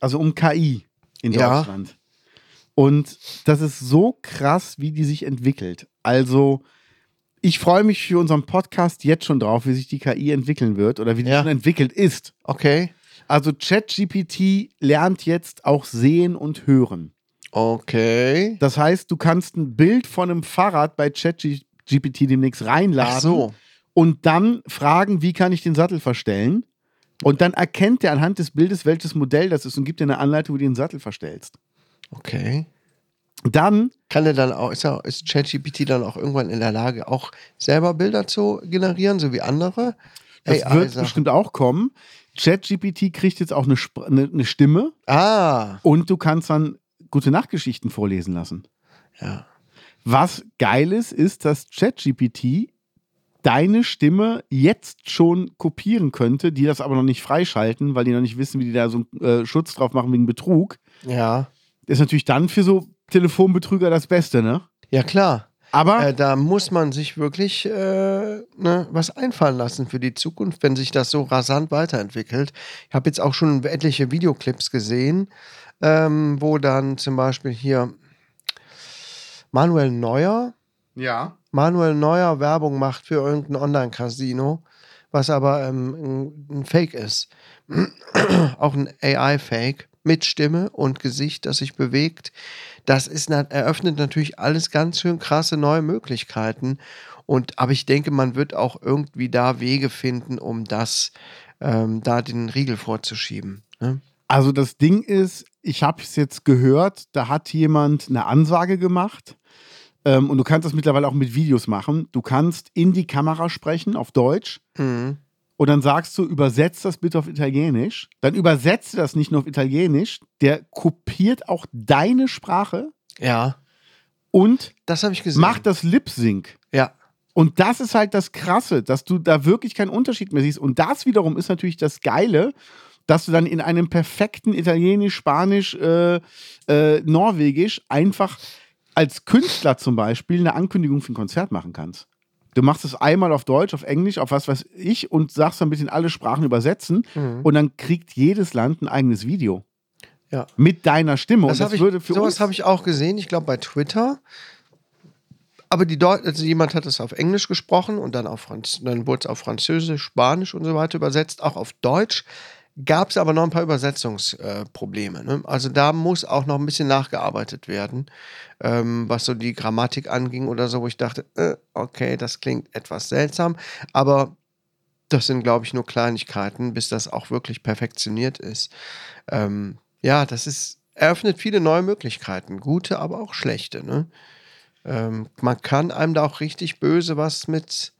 Also um KI in Ja. Deutschland. Und das ist so krass, wie die sich entwickelt. Also, ich freue mich für unseren Podcast jetzt schon drauf, wie sich die KI entwickeln wird oder wie die Ja. schon entwickelt ist. Okay. Also, ChatGPT lernt jetzt auch sehen und hören. Okay. Das heißt, du kannst ein Bild von einem Fahrrad bei ChatGPT demnächst reinladen Ach so. Und dann fragen, wie kann ich den Sattel verstellen? Und dann erkennt er anhand des Bildes, welches Modell das ist und gibt dir eine Anleitung, wie du den Sattel verstellst. Okay. Dann, Kann er dann auch, ist, er, ist ChatGPT dann auch irgendwann in der Lage, auch selber Bilder zu generieren, so wie andere? das AI wird Sachen? bestimmt auch kommen, ChatGPT kriegt jetzt auch eine, Sp eine, eine Stimme Ah, und du kannst dann gute Nachtgeschichten vorlesen lassen. ja. Was geil ist, ist, dass ChatGPT deine Stimme jetzt schon kopieren könnte, die das aber noch nicht freischalten, weil die noch nicht wissen, wie die da so einen äh, Schutz drauf machen wegen Betrug. Ja. Ist natürlich dann für so Telefonbetrüger das Beste, ne? Ja, klar. Aber Äh, da muss man sich wirklich äh, ne, was einfallen lassen für die Zukunft, wenn sich das so rasant weiterentwickelt. Ich habe jetzt auch schon etliche Videoclips gesehen, ähm, wo dann zum Beispiel hier Manuel Neuer, ja. Manuel Neuer Werbung macht für irgendein Online-Casino, was aber ähm, ein, ein Fake ist. auch ein AI-Fake mit Stimme und Gesicht, das sich bewegt. Das ist, eröffnet natürlich alles ganz schön krasse neue Möglichkeiten. Und, aber ich denke, man wird auch irgendwie da Wege finden, um das, ähm, da den Riegel vorzuschieben. Ne? Also das Ding ist, ich habe es jetzt gehört, da hat jemand eine Ansage gemacht. Ähm, und du kannst das mittlerweile auch mit Videos machen. Du kannst in die Kamera sprechen auf Deutsch Mhm. und dann sagst du, übersetzt das bitte auf Italienisch. Dann übersetzt das nicht nur auf Italienisch, der kopiert auch deine Sprache Ja, und das habe ich gesehen. macht das Lip-Sync. Ja, Und das ist halt das Krasse, dass du da wirklich keinen Unterschied mehr siehst. Und das wiederum ist natürlich das Geile, dass du dann in einem perfekten Italienisch, Spanisch, äh, äh, Norwegisch einfach als Künstler zum Beispiel eine Ankündigung für ein Konzert machen kannst. Du machst es einmal auf Deutsch, auf Englisch, auf was weiß ich und sagst dann bitte in alle Sprachen übersetzen Mhm. und dann kriegt jedes Land ein eigenes Video. Ja. Mit deiner Stimme. Das hab ich, würde für sowas habe ich auch gesehen, ich glaube bei Twitter. Aber die Deut also jemand hat es auf Englisch gesprochen und dann, auf Franz dann wurde es auf Französisch, Spanisch und so weiter übersetzt, auch auf Deutsch. Gab es aber noch ein paar Übersetzungsprobleme. ne? Also da muss auch noch ein bisschen nachgearbeitet werden, ähm, was so die Grammatik anging oder so, wo ich dachte, äh, okay, das klingt etwas seltsam. Aber das sind, glaube ich, nur Kleinigkeiten, bis das auch wirklich perfektioniert ist. Ähm, ja, das ist, eröffnet viele neue Möglichkeiten, gute, aber auch schlechte. Ne? Ähm, man kann einem da auch richtig böse was mit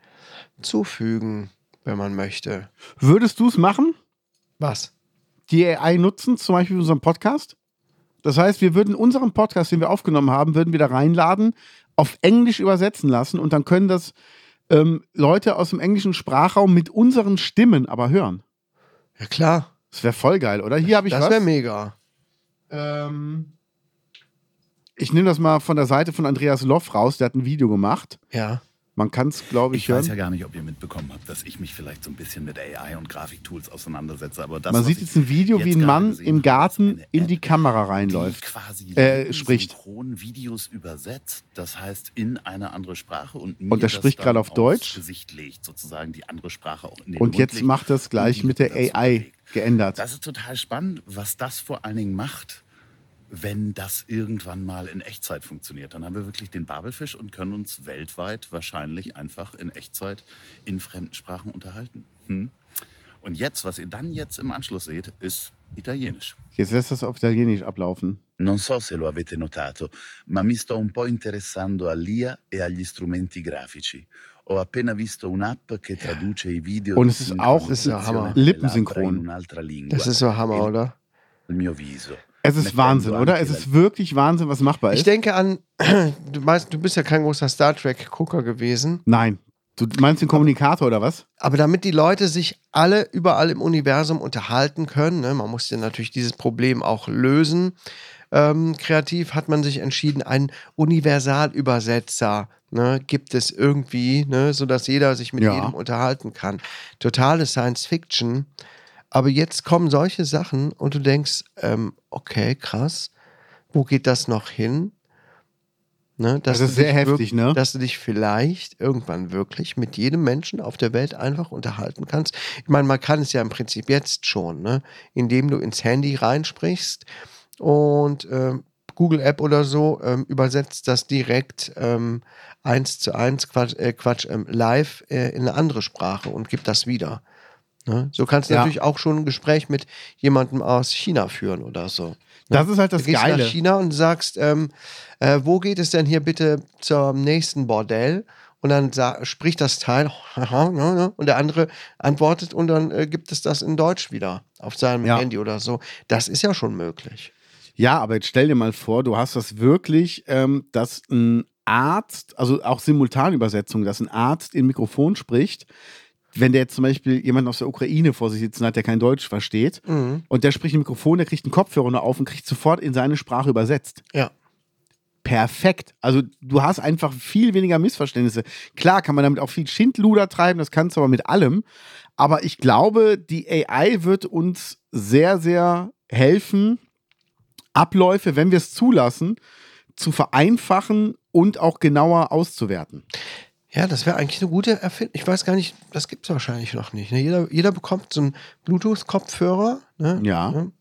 zufügen, wenn man möchte. Würdest du es machen? Was? Die AI nutzen, zum Beispiel für unseren Podcast? Das heißt, wir würden unseren Podcast, den wir aufgenommen haben, würden wir da reinladen, auf Englisch übersetzen lassen und dann können das ähm, Leute aus dem englischen Sprachraum mit unseren Stimmen aber hören. Ja, klar. Das wäre voll geil, oder? Hier habe ich Das was. wäre mega. Ähm, ich nehme das mal von der Seite von Andreas Loff raus, der hat ein Video gemacht. Ja. Man kann es, glaube ich, Ich hören. weiß ja gar nicht, ob ihr mitbekommen habt, dass ich mich vielleicht so ein bisschen mit AI und Grafiktools auseinandersetze. Aber das, Man sieht jetzt ein Video, jetzt wie ein Mann im Garten ist eine in App, die Kamera die reinläuft. quasi äh, spricht. Videos übersetzt, das heißt in eine andere Sprache und mir Und er das spricht gerade auf Deutsch. Gesicht legt, sozusagen die andere Sprache auch in den Und Mund jetzt legt macht das gleich die mit der AI geändert. Das ist total spannend, was das vor allen Dingen macht, wenn das irgendwann mal in Echtzeit funktioniert. Dann haben wir wirklich den Babelfisch und können uns weltweit wahrscheinlich einfach in Echtzeit in fremden Sprachen unterhalten. Hm? Und jetzt, was ihr dann jetzt im Anschluss seht, ist Italienisch. Jetzt lässt das auf Italienisch ablaufen. Non so se lo avete notato, ma mi sto un po' interessando all'IA e agli strumenti grafici. Ho appena visto un'app che traduce i video Und es ist auch Das ist ja Hammer. delle Lippensynchron. Das ist so Hammer, E oder? il mio viso. Es ist Wahnsinn, oder? Es ist wirklich Wahnsinn, was machbar Ich ist. denke an, du meinst, du bist ja kein großer Star Trek-Gucker gewesen, Nein. Du meinst den Kommunikator oder was? aber damit die Leute sich alle überall im Universum unterhalten können, ne, man musste natürlich dieses Problem auch lösen, ähm, kreativ hat man sich entschieden, einen Universalübersetzer ne, gibt es irgendwie, ne, sodass jeder sich mit Ja. jedem unterhalten kann. Totale Science Fiction. Aber jetzt kommen solche Sachen und du denkst, ähm, okay, krass, wo geht das noch hin? Ne, Das ist sehr heftig, ne? Dass du dich vielleicht irgendwann wirklich mit jedem Menschen auf der Welt einfach unterhalten kannst. Ich meine, man kann es ja im Prinzip jetzt schon, ne? indem du ins Handy reinsprichst und ähm, Google App oder so ähm, übersetzt das direkt ähm, eins zu eins Quatsch, äh, Quatsch ähm, live äh, in eine andere Sprache und gibt das wieder. Ne? So kannst du Ja. natürlich auch schon ein Gespräch mit jemandem aus China führen oder so. Das ist halt das du gehst Geile. nach China und sagst, ähm, äh, wo geht es denn hier bitte zum nächsten Bordell? Und dann spricht das Teil und der andere antwortet und dann äh, gibt es das in Deutsch wieder auf seinem Ja. Handy oder so. Das ist ja schon möglich. Ja, aber jetzt stell dir mal vor, du hast das wirklich, ähm, dass ein Arzt, also auch Simultanübersetzung, dass ein Arzt in Mikrofon spricht, wenn der jetzt zum Beispiel jemanden aus der Ukraine vor sich sitzen hat, der kein Deutsch versteht, Mhm. und der spricht im Mikrofon, der kriegt einen Kopfhörer nur auf und kriegt sofort in seine Sprache übersetzt. Ja. Perfekt. Also du hast einfach viel weniger Missverständnisse. Klar kann man damit auch viel Schindluder treiben, das kannst du aber mit allem. Aber ich glaube, die AI wird uns sehr, sehr helfen, Abläufe, wenn wir es zulassen, zu vereinfachen und auch genauer auszuwerten. Ja, das wäre eigentlich eine gute Erfindung. Ich weiß gar nicht, das gibt es wahrscheinlich noch nicht. Ne? Jeder, jeder bekommt so einen Bluetooth-Kopfhörer. Ne? Ja. Ne?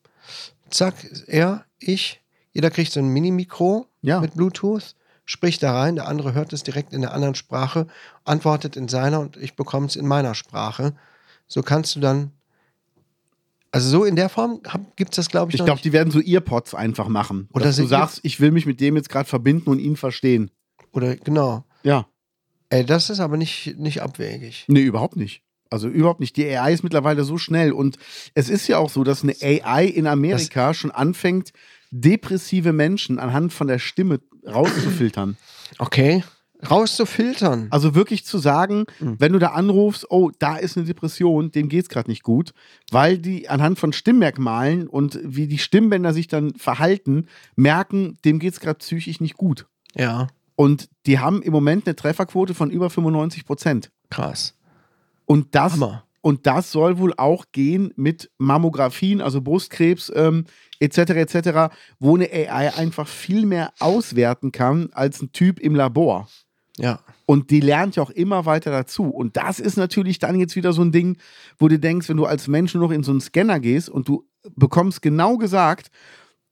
Zack, er, ich. Jeder kriegt so ein Mini-Mikro Ja. mit Bluetooth, spricht da rein, der andere hört es direkt in der anderen Sprache, antwortet in seiner und ich bekomme es in meiner Sprache. So kannst du dann. Also so in der Form gibt es das, glaube ich, Ich glaube, die werden so Earpods einfach machen. Oder dass du sagst, ich will mich mit dem jetzt gerade verbinden und ihn verstehen. Oder genau. Ja. Ey, das ist aber nicht, nicht abwegig. Nee, überhaupt nicht. Also überhaupt nicht. Die AI ist mittlerweile so schnell und es ist ja auch so, dass eine AI in Amerika schon anfängt, depressive Menschen anhand von der Stimme rauszufiltern. Okay. Rauszufiltern. Also wirklich zu sagen, Mhm. wenn du da anrufst, oh, da ist eine Depression, dem geht's gerade nicht gut, weil die anhand von Stimmmerkmalen und wie die Stimmbänder sich dann verhalten, merken, dem geht's gerade psychisch nicht gut. Ja, Und die haben im Moment eine Trefferquote von über 95 Prozent. krass. Und das Hammer. und das soll wohl auch gehen mit Mammografien, also Brustkrebs ähm, etc. etc., wo eine AI einfach viel mehr auswerten kann als ein Typ im Labor. Ja. Und die lernt ja auch immer weiter dazu. Und das ist natürlich dann jetzt wieder so ein Ding, wo du denkst, wenn du als Mensch nur noch in so einen Scanner gehst und du bekommst genau gesagt,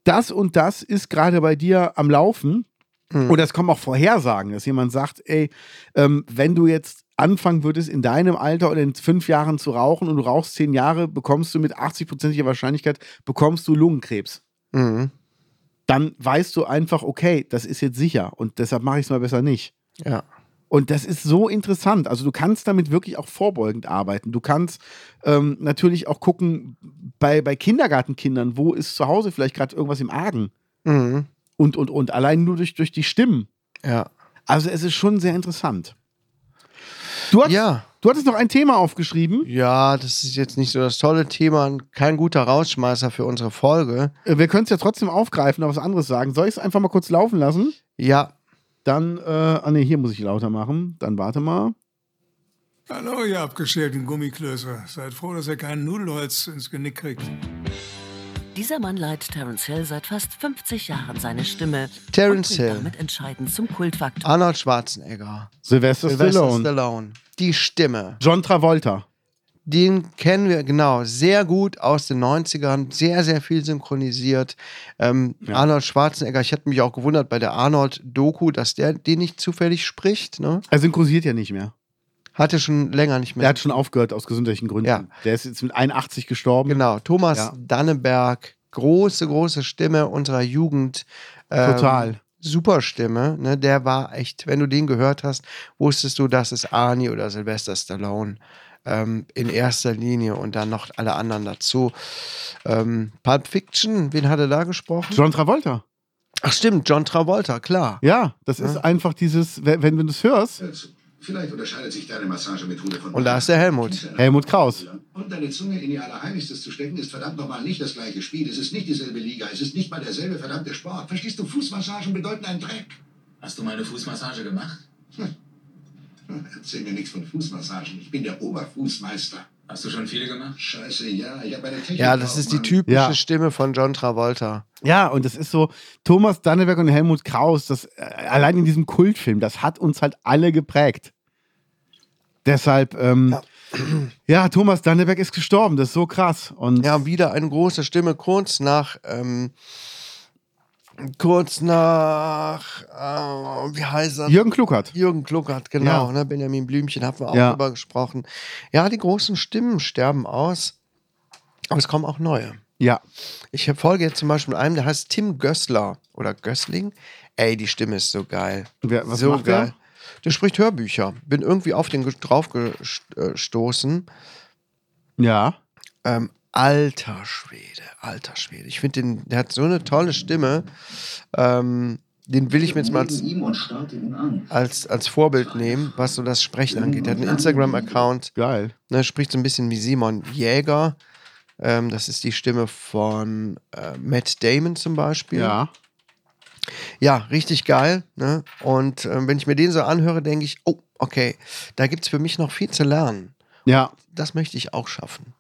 das und das ist gerade bei dir am Laufen. Oder es kommen auch Vorhersagen, dass jemand sagt, ey, ähm, wenn du jetzt anfangen würdest, in deinem Alter oder in fünf Jahren zu rauchen und du rauchst zehn Jahre, bekommst du mit 80-prozentiger Wahrscheinlichkeit, bekommst du Lungenkrebs. Mhm. Dann weißt du einfach, okay, das ist jetzt sicher und deshalb mache ich es mal besser nicht. Ja. Und das ist so interessant. Also du kannst damit wirklich auch vorbeugend arbeiten. Du kannst ähm, natürlich auch gucken bei, bei Kindergartenkindern, wo ist zu Hause vielleicht gerade irgendwas im Argen. Mhm. Und, und, und. Allein nur durch, durch die Stimmen. Ja. Also es ist schon sehr interessant. Du, hast, Ja. du hattest noch ein Thema aufgeschrieben. Ja, das ist jetzt nicht so das tolle Thema, kein guter Rausschmeißer für unsere Folge. Äh, Wir können es ja trotzdem aufgreifen, aber was anderes sagen. Soll ich es einfach mal kurz laufen lassen? Ja, Dann, äh, ah ne, hier muss ich lauter machen. Dann warte mal. Hallo, ihr abgeschälten Gummiklöße. Seid froh, dass ihr kein Nudelholz ins Genick kriegt. Dieser Mann leiht Terence Hill seit fast 50 Jahren seine Stimme Terence Hill. damit entscheidend zum Kultfaktor. Arnold Schwarzenegger. Sylvester, Sylvester Stallone. Stallone. Die Stimme. John Travolta. Den kennen wir genau sehr gut aus den 90ern, sehr, sehr viel synchronisiert. Ähm, Arnold Schwarzenegger, ich hätte mich auch gewundert bei der Arnold-Doku, dass der den nicht zufällig spricht. Ne? Er synchronisiert ja nicht mehr. Hatte schon länger nicht mehr. Er hat schon aufgehört aus gesundheitlichen Gründen. Ja. Der ist jetzt mit 81 gestorben. Genau, Thomas Ja. Danneberg, große, große Stimme unserer Jugend. Ähm, Total. Super Stimme, ne? Der war echt, wenn du den gehört hast, wusstest du, das ist Arnie oder Sylvester Stallone ähm, in erster Linie und dann noch alle anderen dazu. Ähm, Pulp Fiction, wen hat er da gesprochen? John Travolta. Ach stimmt, John Travolta, klar. Ja, das ist einfach dieses, wenn, wenn du das hörst, Vielleicht unterscheidet sich deine Massagemethode von Und da ist der Helmut. Helmut Kraus. Und deine Zunge in ihr Allerheiligstes zu stecken, ist verdammt nochmal nicht das gleiche Spiel. Es ist nicht dieselbe Liga. Es ist nicht mal derselbe verdammte Sport. Verstehst du, Fußmassagen bedeuten einen Dreck. Hast du mal eine Fußmassage gemacht? Erzähl mir nichts von Fußmassagen. Ich bin der Oberfußmeister. Hast du schon viele gemacht? Scheiße, ja. Ich habe eine Technik. Ja, das ist die typische Ja. Stimme von John Travolta. Ja, und das ist so, Thomas Danneberg und Helmut Kraus, das äh, allein in diesem Kultfilm, das hat uns halt alle geprägt. Deshalb, ähm, ja. Thomas Danneberg ist gestorben, das ist so krass. Und Ja, wieder eine große Stimme, kurz nach, ähm, kurz nach, äh, wie heißt er? Jürgen Kluckert. Jürgen Kluckert, genau, Ja. ne? Benjamin Blümchen, haben wir auch Ja. drüber gesprochen. Ja, die großen Stimmen sterben aus, aber es kommen auch neue. Ja, Ich folge jetzt zum Beispiel einem, der heißt Tim Gössler oder Gössling. Ey, die Stimme ist so geil. Wer- was so macht der? geil. Der spricht Hörbücher. Bin irgendwie auf den drauf gestoßen. ja. Ähm, alter Schwede, alter Schwede. Ich finde, den- der hat so eine tolle Stimme. Ähm, den will ich mir jetzt mal als, als, als Vorbild nehmen, was so das Sprechen angeht. Der hat einen Instagram-Account, Geil. ne, spricht so ein bisschen wie Simon Jäger. Ähm, das ist die Stimme von äh, Matt Damon zum Beispiel. Ja. Ja, richtig geil. Ne? Und ähm, wenn ich mir den so anhöre, denke ich, oh, okay, da gibt es für mich noch viel zu lernen. Ja. Das möchte ich auch schaffen.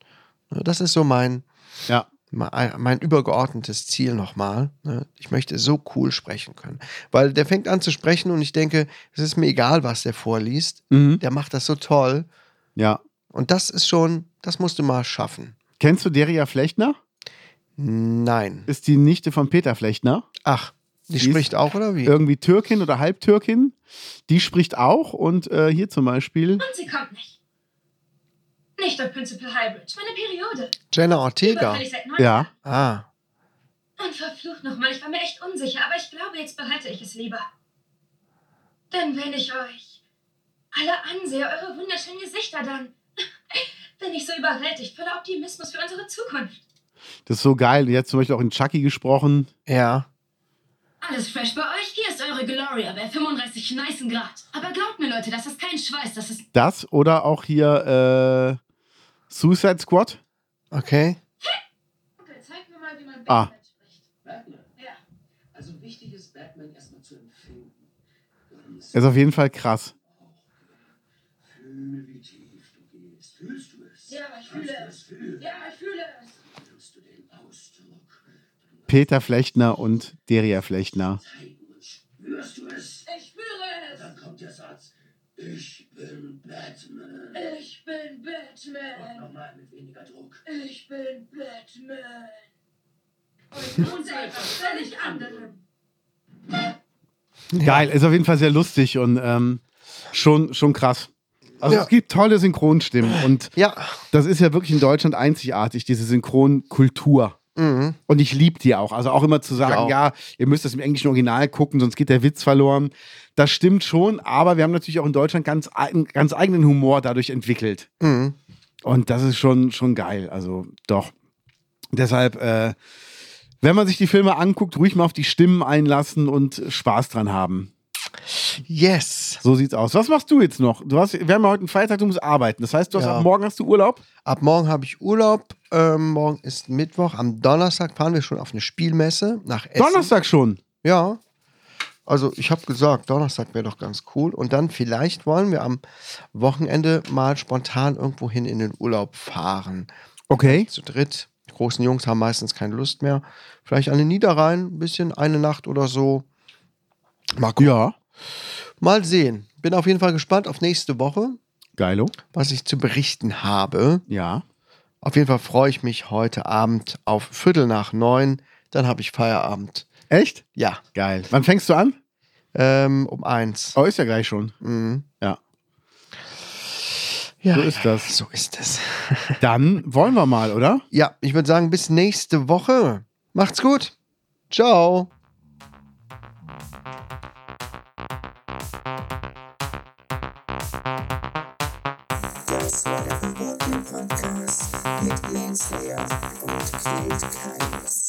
Ne, Das ist so mein, Ja. mein, übergeordnetes Ziel nochmal. Ne? Ich möchte so cool sprechen können. Weil der fängt an zu sprechen und ich denke, es ist mir egal, was der vorliest. Mhm. Der macht das so toll. Ja. Und das ist schon, das musst du mal schaffen. Kennst du Deria Flechtner? Nein. Ist die Nichte von Peter Flechtner. Ach, die, Die spricht auch, oder wie? Irgendwie Türkin oder Halbtürkin. Die spricht auch und äh, hier zum Beispiel. Und sie kommt nicht. Nicht auf Principal Highbridge. Meine Periode. Jenna Ortega. Überfällig seit neun Ja. Ah, Und verflucht nochmal, ich war mir echt unsicher, aber ich glaube, jetzt behalte ich es lieber. Denn wenn ich euch alle ansehe, eure wunderschönen Gesichter, dann bin ich so überwältigt voller Optimismus für unsere Zukunft. Das ist so geil. Hat zum Beispiel auch in Chucky gesprochen. ja. Alles fresh bei euch? Hier ist eure Gloria bei 35 nicen Grad. Aber glaubt mir, Leute, das ist kein Schweiß, das ist... Das oder auch hier äh, Suicide Squad. Okay. Okay, zeig mir mal, wie man Ah. Batman spricht. Batman. Ja. Also wichtig ist, Batman erstmal zu empfinden. Ist auf jeden Fall krass. Fühle, wie tief du gehst. Fühlst du es? Ja, ich fühle es. Ja, ich fühle es. Peter Flechtner und Deria Flechtner. Spürst du es? Ich fühle es. Dann kommt der Satz. Ich bin Batman. Ich bin Batman. Nochmal mit weniger Druck. Ich bin Batman. Und nun zu etwas völlig anderem. Geil, ist auf jeden Fall sehr lustig und ähm, schon, schon krass. Also Ja. es gibt tolle Synchronstimmen und Ja. das ist ja wirklich in Deutschland einzigartig, diese Synchronkultur. Mhm. Und ich liebe die auch. Also auch immer zu sagen, auch. ja, ihr müsst das im englischen Original gucken, sonst geht der Witz verloren. Das stimmt schon, aber wir haben natürlich auch in Deutschland ganz, ganz eigenen Humor dadurch entwickelt. Mhm. Und das ist schon, schon geil. Also doch. Deshalb, äh, wenn man sich die Filme anguckt, ruhig mal auf die Stimmen einlassen und Spaß dran haben. Yes. So sieht's aus. Was machst du jetzt noch? Du hast, wir haben ja heute einen Feiertag, du musst arbeiten. Das heißt, du hast Ja. ab morgen hast du Urlaub? Ab morgen habe ich Urlaub. Ähm, morgen ist Mittwoch. Am Donnerstag fahren wir schon auf eine Spielmesse nach Essen. Donnerstag schon. Ja. Also ich habe gesagt, Donnerstag wäre doch ganz cool. Und dann vielleicht wollen wir am Wochenende mal spontan irgendwo hin in den Urlaub fahren. Okay. Zu dritt. Die großen Jungs haben meistens keine Lust mehr. Vielleicht an den Niederrhein, ein bisschen eine Nacht oder so. Mal gucken. Ja. Mal sehen. Bin auf jeden Fall gespannt auf nächste Woche, Geilo. was ich zu berichten habe. Ja. Auf jeden Fall freue ich mich heute Abend auf Viertel nach neun. Dann habe ich Feierabend. Echt? Ja, Geil. Wann fängst du an? ähm, um eins. Oh, ist ja gleich schon. Mhm. Ja. Ja, So ist ja, das. So ist es. Dann wollen wir mal, oder? Ja, ich würde sagen, bis nächste Woche. Macht's gut. Ciao. Reporting Podcast mit